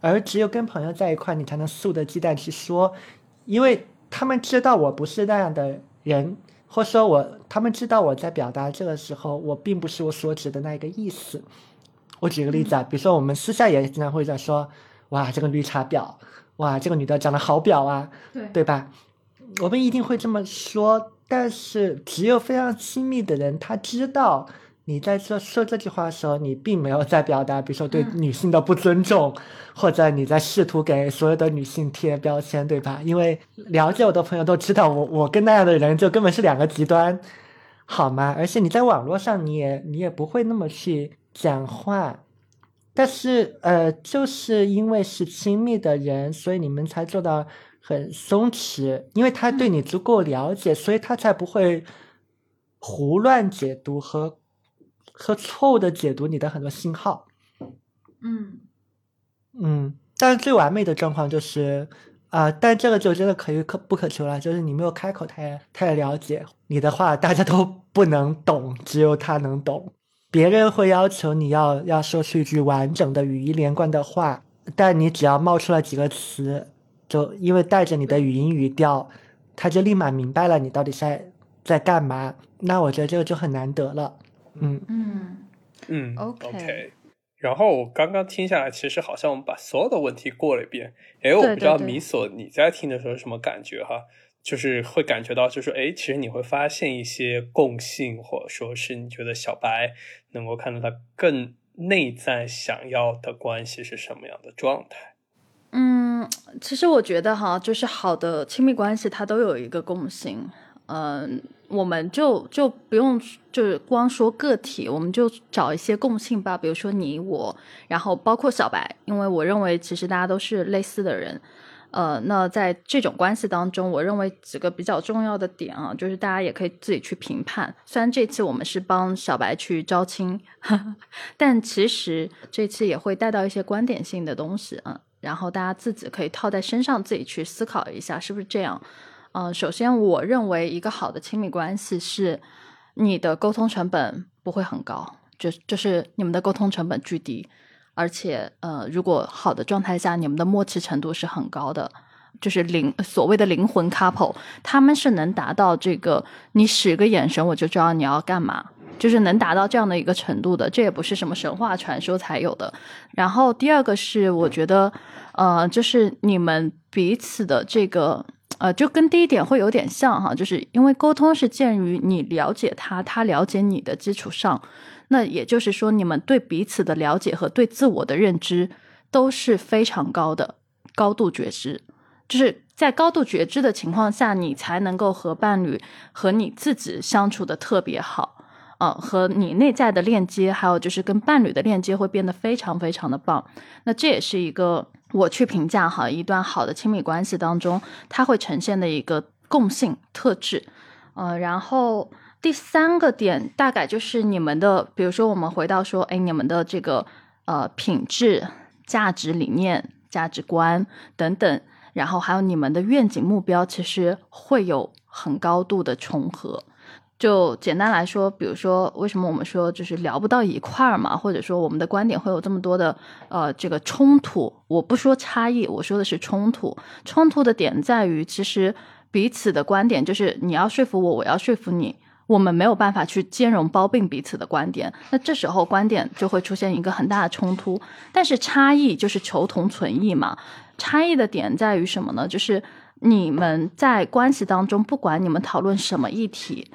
而只有跟朋友在一块，你才能肆无忌惮去说，因为他们知道我不是那样的。人，或说我，他们知道我在表达这个时候，我并不是我所指的那一个意思。我举个例子啊，比如说我们私下也经常会在说，哇，这个绿茶婊，哇，这个女的长得好婊啊，对对吧？我们一定会这么说，但是只有非常亲密的人，他知道。你在说说这句话的时候，你并没有在表达，比如说对女性的不尊重，或者你在试图给所有的女性贴标签，对吧？因为了解我的朋友都知道，我我跟那样的人就根本是两个极端，好吗？而且你在网络上，你也你也不会那么去讲话，但是呃，就是因为是亲密的人，所以你们才做到很松弛，因为他对你足够了解，所以他才不会胡乱解读和。和错误的解读你的很多信号，嗯嗯，但是最完美的状况就是啊，但这个就真的可遇可不可求了，就是你没有开口，他也他也了解你的话，大家都不能懂，只有他能懂。别人会要求你要要说出一句完整的语音连贯的话，但你只要冒出了几个词，就因为带着你的语音语调，他就立马明白了你到底在在干嘛。那我觉得这个就很难得了。嗯嗯嗯，OK。然后我刚刚听下来，其实好像我们把所有的问题过了一遍。哎，我不知道米索你在听的时候什么感觉哈？就是会感觉到，就是哎，其实你会发现一些共性，或者说是你觉得小白能够看到他更内在想要的关系是什么样的状态？嗯，其实我觉得哈，就是好的亲密关系，它都有一个共性。嗯，我们就就不用就是光说个体，我们就找一些共性吧。比如说你我，然后包括小白，因为我认为其实大家都是类似的人。呃，那在这种关系当中，我认为几个比较重要的点啊，就是大家也可以自己去评判。虽然这次我们是帮小白去招亲，但其实这次也会带到一些观点性的东西啊，然后大家自己可以套在身上，自己去思考一下是不是这样。嗯，首先，我认为一个好的亲密关系是你的沟通成本不会很高，就就是你们的沟通成本巨低，而且，呃，如果好的状态下，你们的默契程度是很高的，就是灵所谓的灵魂 couple，他们是能达到这个，你使个眼神我就知道你要干嘛，就是能达到这样的一个程度的，这也不是什么神话传说才有的。然后第二个是，我觉得，呃，就是你们彼此的这个。呃，就跟第一点会有点像哈，就是因为沟通是建于你了解他，他了解你的基础上，那也就是说，你们对彼此的了解和对自我的认知都是非常高的，高度觉知，就是在高度觉知的情况下，你才能够和伴侣和你自己相处的特别好，呃，和你内在的链接，还有就是跟伴侣的链接会变得非常非常的棒，那这也是一个。我去评价哈一段好的亲密关系当中，它会呈现的一个共性特质，呃，然后第三个点大概就是你们的，比如说我们回到说，哎，你们的这个呃品质、价值理念、价值观等等，然后还有你们的愿景目标，其实会有很高度的重合。就简单来说，比如说为什么我们说就是聊不到一块儿嘛，或者说我们的观点会有这么多的呃这个冲突。我不说差异，我说的是冲突。冲突的点在于，其实彼此的观点就是你要说服我，我要说服你，我们没有办法去兼容包并彼此的观点。那这时候观点就会出现一个很大的冲突。但是差异就是求同存异嘛。差异的点在于什么呢？就是你们在关系当中，不管你们讨论什么议题。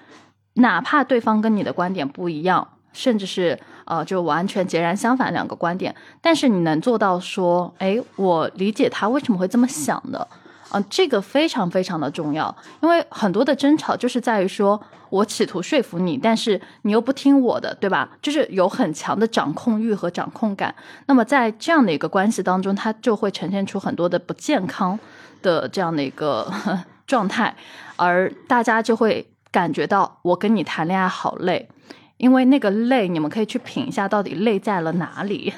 哪怕对方跟你的观点不一样，甚至是呃，就完全截然相反两个观点，但是你能做到说，哎，我理解他为什么会这么想的，啊，这个非常非常的重要，因为很多的争吵就是在于说我企图说服你，但是你又不听我的，对吧？就是有很强的掌控欲和掌控感，那么在这样的一个关系当中，它就会呈现出很多的不健康的这样的一个 状态，而大家就会。感觉到我跟你谈恋爱好累，因为那个累，你们可以去品一下，到底累在了哪里？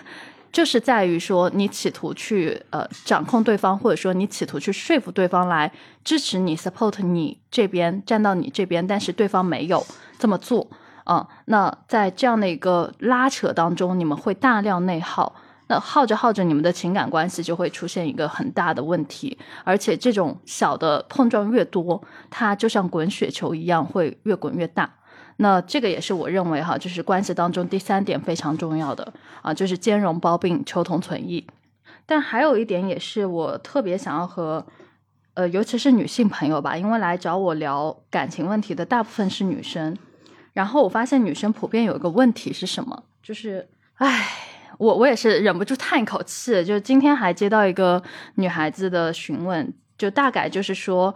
就是在于说，你企图去呃掌控对方，或者说你企图去说服对方来支持你，support 你这边，站到你这边，但是对方没有这么做啊。那在这样的一个拉扯当中，你们会大量内耗。那耗着耗着，你们的情感关系就会出现一个很大的问题，而且这种小的碰撞越多，它就像滚雪球一样，会越滚越大。那这个也是我认为哈，就是关系当中第三点非常重要的啊，就是兼容包并，求同存异。但还有一点也是我特别想要和呃，尤其是女性朋友吧，因为来找我聊感情问题的大部分是女生，然后我发现女生普遍有一个问题是什么，就是唉。我我也是忍不住叹一口气，就是今天还接到一个女孩子的询问，就大概就是说，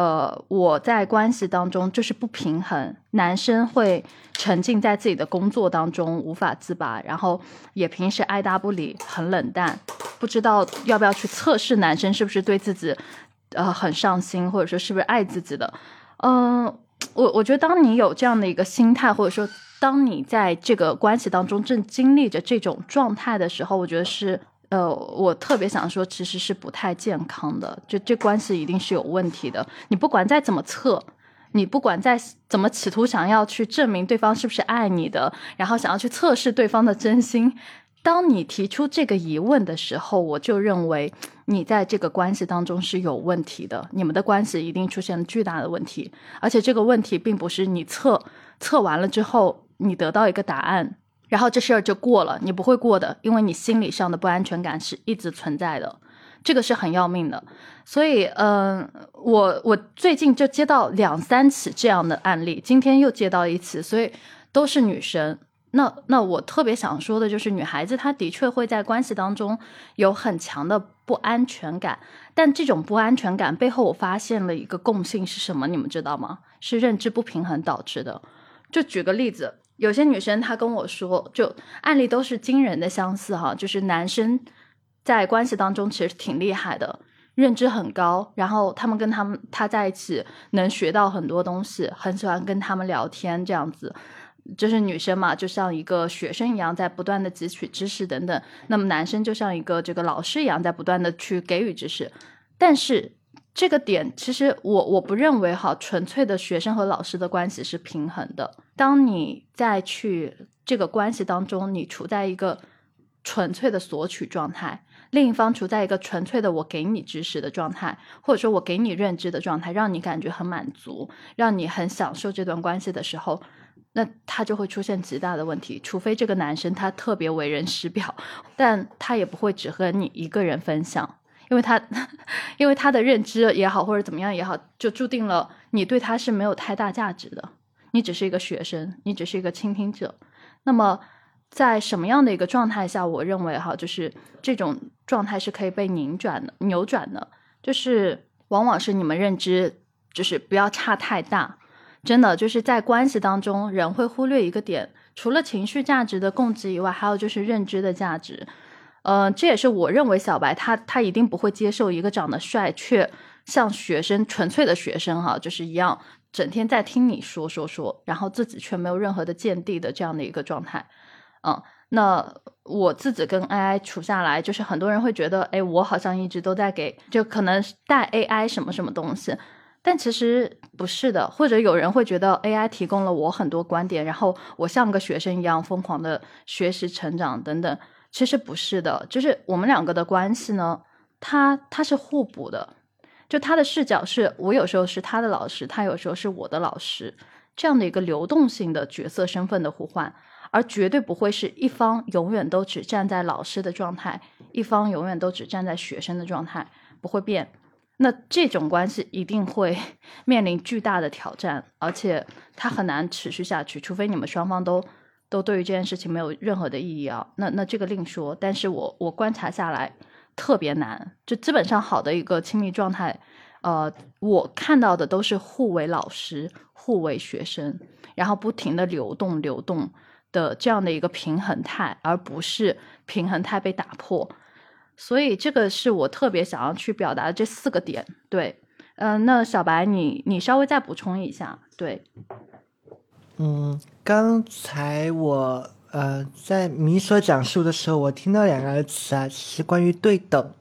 呃，我在关系当中就是不平衡，男生会沉浸在自己的工作当中无法自拔，然后也平时爱答不理，很冷淡，不知道要不要去测试男生是不是对自己呃很上心，或者说是不是爱自己的，嗯，我我觉得当你有这样的一个心态，或者说。当你在这个关系当中正经历着这种状态的时候，我觉得是，呃，我特别想说，其实是不太健康的。就这关系一定是有问题的。你不管再怎么测，你不管再怎么企图想要去证明对方是不是爱你的，然后想要去测试对方的真心，当你提出这个疑问的时候，我就认为你在这个关系当中是有问题的。你们的关系一定出现了巨大的问题，而且这个问题并不是你测测完了之后。你得到一个答案，然后这事儿就过了，你不会过的，因为你心理上的不安全感是一直存在的，这个是很要命的。所以，嗯，我我最近就接到两三起这样的案例，今天又接到一次，所以都是女生。那那我特别想说的就是，女孩子她的确会在关系当中有很强的不安全感，但这种不安全感背后，我发现了一个共性是什么？你们知道吗？是认知不平衡导致的。就举个例子。有些女生她跟我说，就案例都是惊人的相似哈，就是男生在关系当中其实挺厉害的，认知很高，然后他们跟他们他在一起能学到很多东西，很喜欢跟他们聊天这样子，就是女生嘛，就像一个学生一样在不断的汲取知识等等，那么男生就像一个这个老师一样在不断的去给予知识，但是。这个点其实我我不认为哈，纯粹的学生和老师的关系是平衡的。当你在去这个关系当中，你处在一个纯粹的索取状态，另一方处在一个纯粹的我给你知识的状态，或者说我给你认知的状态，让你感觉很满足，让你很享受这段关系的时候，那他就会出现极大的问题。除非这个男生他特别为人师表，但他也不会只和你一个人分享。因为他，因为他的认知也好，或者怎么样也好，就注定了你对他是没有太大价值的。你只是一个学生，你只是一个倾听者。那么，在什么样的一个状态下，我认为哈，就是这种状态是可以被拧转的、扭转的。就是往往是你们认知就是不要差太大。真的就是在关系当中，人会忽略一个点，除了情绪价值的供给以外，还有就是认知的价值。嗯，这也是我认为小白他他一定不会接受一个长得帅却像学生纯粹的学生哈，就是一样整天在听你说说说，然后自己却没有任何的见地的这样的一个状态。嗯，那我自己跟 AI 处下来，就是很多人会觉得，哎，我好像一直都在给，就可能带 AI 什么什么东西，但其实不是的，或者有人会觉得 AI 提供了我很多观点，然后我像个学生一样疯狂的学习成长等等。其实不是的，就是我们两个的关系呢，他他是互补的。就他的视角是我有时候是他的老师，他有时候是我的老师，这样的一个流动性的角色身份的互换，而绝对不会是一方永远都只站在老师的状态，一方永远都只站在学生的状态，不会变。那这种关系一定会 面临巨大的挑战，而且它很难持续下去，除非你们双方都都对于这件事情没有任何的意义啊。那那这个另说。但是我我观察下来。特别难，就基本上好的一个亲密状态，呃，我看到的都是互为老师、互为学生，然后不停的流动、流动的这样的一个平衡态，而不是平衡态被打破。所以这个是我特别想要去表达的这四个点。对，嗯，那小白，你你稍微再补充一下。对，嗯，刚才我。呃，在你所讲述的时候，我听到两个词啊，是关于对等。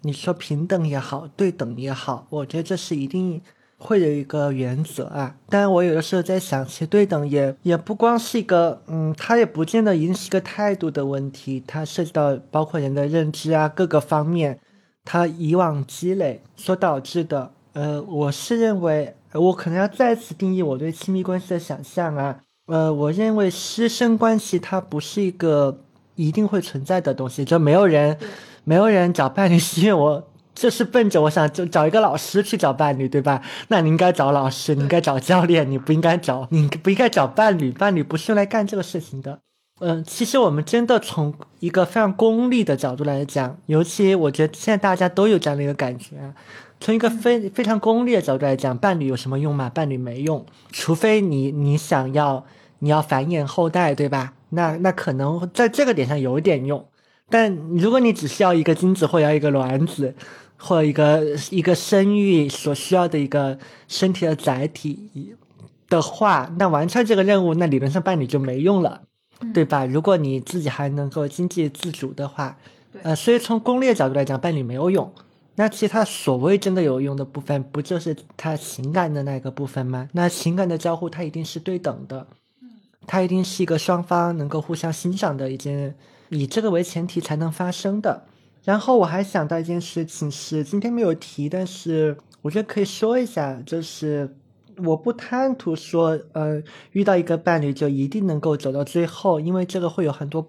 你说平等也好，对等也好，我觉得这是一定会有一个原则啊。但我有的时候在想，其实对等也也不光是一个，嗯，它也不见得一定是一个态度的问题，它涉及到包括人的认知啊，各个方面，它以往积累所导致的。呃，我是认为，我可能要再次定义我对亲密关系的想象啊。呃，我认为师生关系它不是一个一定会存在的东西，就没有人，没有人找伴侣是因为我就是奔着我想就找一个老师去找伴侣，对吧？那你应该找老师，你应该找教练，你不应该找，你不应该找伴侣，伴侣不是用来干这个事情的。嗯，其实我们真的从一个非常功利的角度来讲，尤其我觉得现在大家都有这样的一个感觉。从一个非非常功利的角度来讲，伴侣有什么用吗？伴侣没用，除非你你想要你要繁衍后代，对吧？那那可能在这个点上有点用。但如果你只需要一个精子或要一个卵子，或一个一个生育所需要的一个身体的载体的话，那完成这个任务，那理论上伴侣就没用了，对吧？如果你自己还能够经济自主的话，呃，所以从功利的角度来讲，伴侣没有用。那其实他所谓真的有用的部分，不就是他情感的那个部分吗？那情感的交互，它一定是对等的，它一定是一个双方能够互相欣赏的一件，以这个为前提才能发生的。然后我还想到一件事情是今天没有提，但是我觉得可以说一下，就是我不贪图说，呃，遇到一个伴侣就一定能够走到最后，因为这个会有很多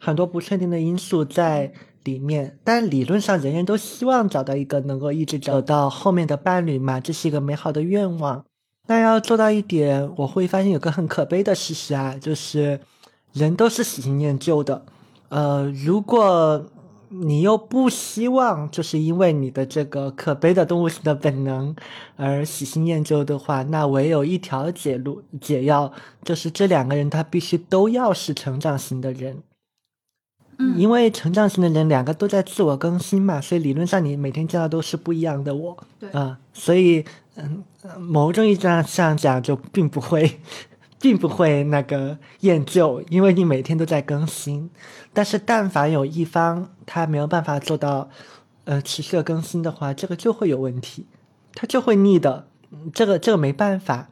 很多不确定的因素在。里面，但理论上人人都希望找到一个能够一直走到后面的伴侣嘛，这是一个美好的愿望。那要做到一点，我会发现有个很可悲的事实啊，就是人都是喜新厌旧的。呃，如果你又不希望，就是因为你的这个可悲的动物性的本能而喜新厌旧的话，那唯有一条解路解药，就是这两个人他必须都要是成长型的人。因为成长型的人两个都在自我更新嘛，所以理论上你每天见到都是不一样的我。对啊，所以嗯，某种意义上讲就并不会，并不会那个厌旧，因为你每天都在更新。但是但凡有一方他没有办法做到呃持续的更新的话，这个就会有问题，他就会腻的。这个这个没办法。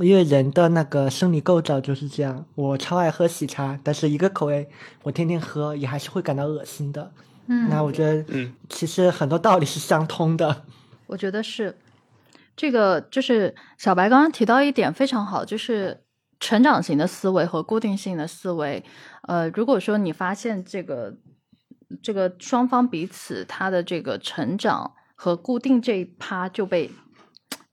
因为人的那个生理构造就是这样，我超爱喝喜茶，但是一个口味我天天喝也还是会感到恶心的。嗯，那我觉得，嗯，其实很多道理是相通的。我觉得是，这个就是小白刚刚提到一点非常好，就是成长型的思维和固定性的思维。呃，如果说你发现这个这个双方彼此他的这个成长和固定这一趴就被。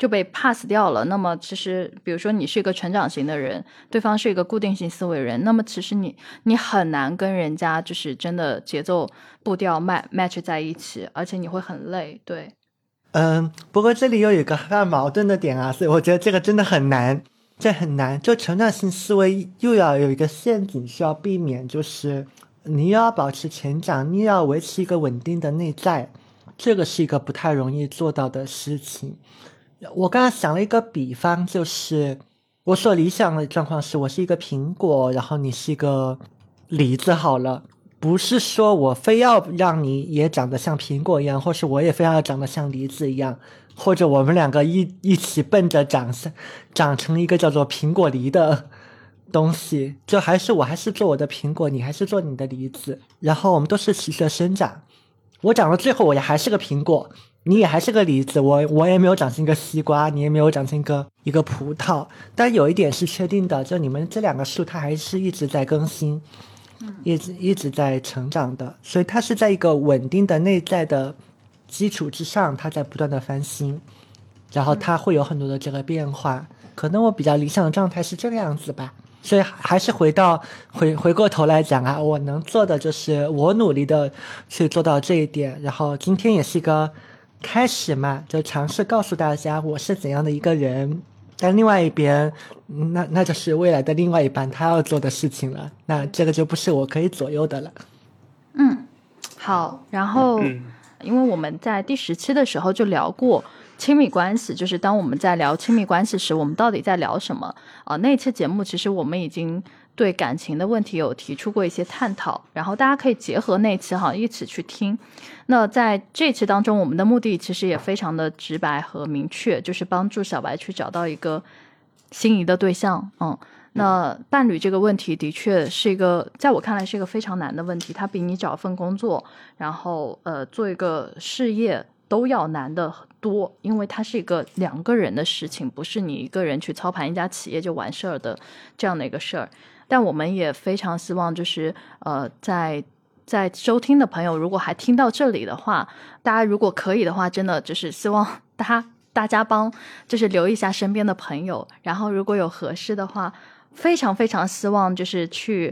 就被 pass 掉了。那么，其实，比如说你是一个成长型的人，对方是一个固定性思维人，那么其实你你很难跟人家就是真的节奏步调 match 在一起，而且你会很累。对，嗯，不过这里又有一个非常矛盾的点啊，所以我觉得这个真的很难，这很难。就成长性思维又要有一个陷阱需要避免，就是你又要保持成长，你又要维持一个稳定的内在，这个是一个不太容易做到的事情。我刚刚想了一个比方，就是我所理想的状况是我是一个苹果，然后你是一个梨子。好了，不是说我非要让你也长得像苹果一样，或是我也非要长得像梨子一样，或者我们两个一一起奔着长相长成一个叫做苹果梨的东西，就还是我还是做我的苹果，你还是做你的梨子，然后我们都是齐着生长。我长到最后，我也还是个苹果，你也还是个梨子，我我也没有长成一个西瓜，你也没有长成一个一个葡萄。但有一点是确定的，就你们这两个树，它还是一直在更新，一直一直在成长的，所以它是在一个稳定的内在的基础之上，它在不断的翻新，然后它会有很多的这个变化。可能我比较理想的状态是这个样子吧。所以还是回到回回过头来讲啊，我能做的就是我努力的去做到这一点。然后今天也是一个开始嘛，就尝试告诉大家我是怎样的一个人。但另外一边，那那就是未来的另外一半他要做的事情了。那这个就不是我可以左右的了。嗯，好。然后，嗯因为我们在第十期的时候就聊过亲密关系，就是当我们在聊亲密关系时，我们到底在聊什么啊、那期节目其实我们已经对感情的问题有提出过一些探讨，然后大家可以结合那期哈一起去听。那在这期当中，我们的目的其实也非常的直白和明确，就是帮助小白去找到一个心仪的对象。嗯，那伴侣这个问题的确是一个，在我看来是一个非常难的问题，它比你找份工作，然后呃做一个事业都要难的多，因为它是一个两个人的事情，不是你一个人去操盘一家企业就完事儿的这样的一个事儿。但我们也非常希望，就是呃，在在收听的朋友，如果还听到这里的话，大家如果可以的话，真的就是希望大家大家帮就是留一下身边的朋友，然后如果有合适的话，非常非常希望就是去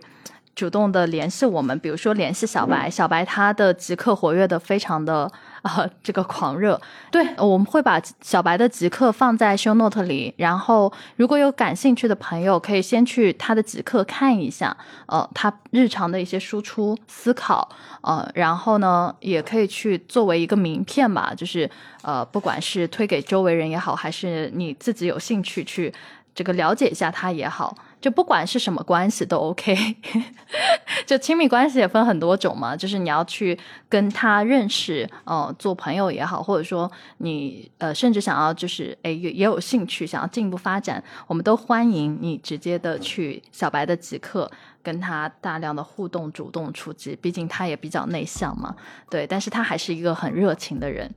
主动的联系我们，比如说联系小白，小白他的极客活跃的非常的啊、这个狂热，对，我们会把小白的极客放在 show note 里，然后如果有感兴趣的朋友，可以先去他的极客看一下，呃，他日常的一些输出思考，呃，然后呢，也可以去作为一个名片吧，就是呃，不管是推给周围人也好，还是你自己有兴趣去这个了解一下他也好，就不管是什么关系都 OK。就亲密关系也分很多种嘛，就是你要去跟他认识，呃，做朋友也好，或者说你呃，甚至想要就是诶也也有兴趣想要进一步发展，我们都欢迎你直接的去小白的极客。跟他大量的互动，主动出击，毕竟他也比较内向嘛，对，但是他还是一个很热情的人，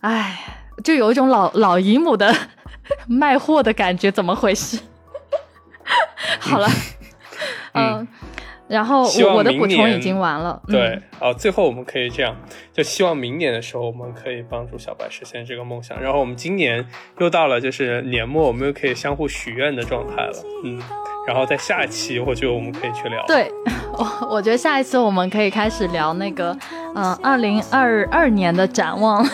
哎，就有一种老老姨母的 卖货的感觉，怎么回事？好了，嗯，然后我我的补充已经完了，嗯对，哦，最后我们可以这样，就希望明年的时候，我们可以帮助小白实现这个梦想。然后我们今年又到了就是年末，我们又可以相互许愿的状态了，嗯。然后在下一期，我觉得我们可以去聊。对，我我觉得下一次我们可以开始聊那个，嗯、呃，二零二二年的展望。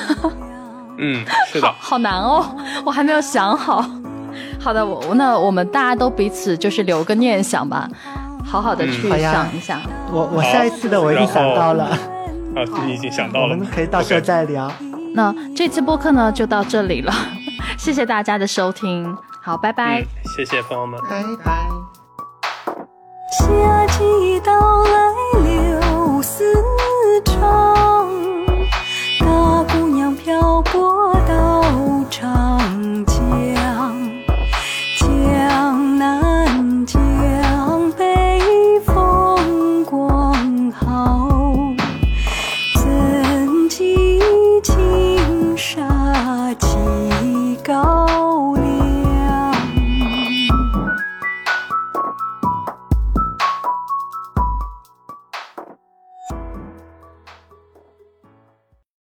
嗯，是的好，好难哦，我还没有想好。好的我那我们大家都彼此就是留个念想吧好好的去想一想。我我下一次的我已经想到了。啊自己已经想到了。我们可以到时候再聊。那这次播客呢就到这里了。谢谢大家的收听。好拜拜。谢谢朋友们。拜拜。夏季到来柳丝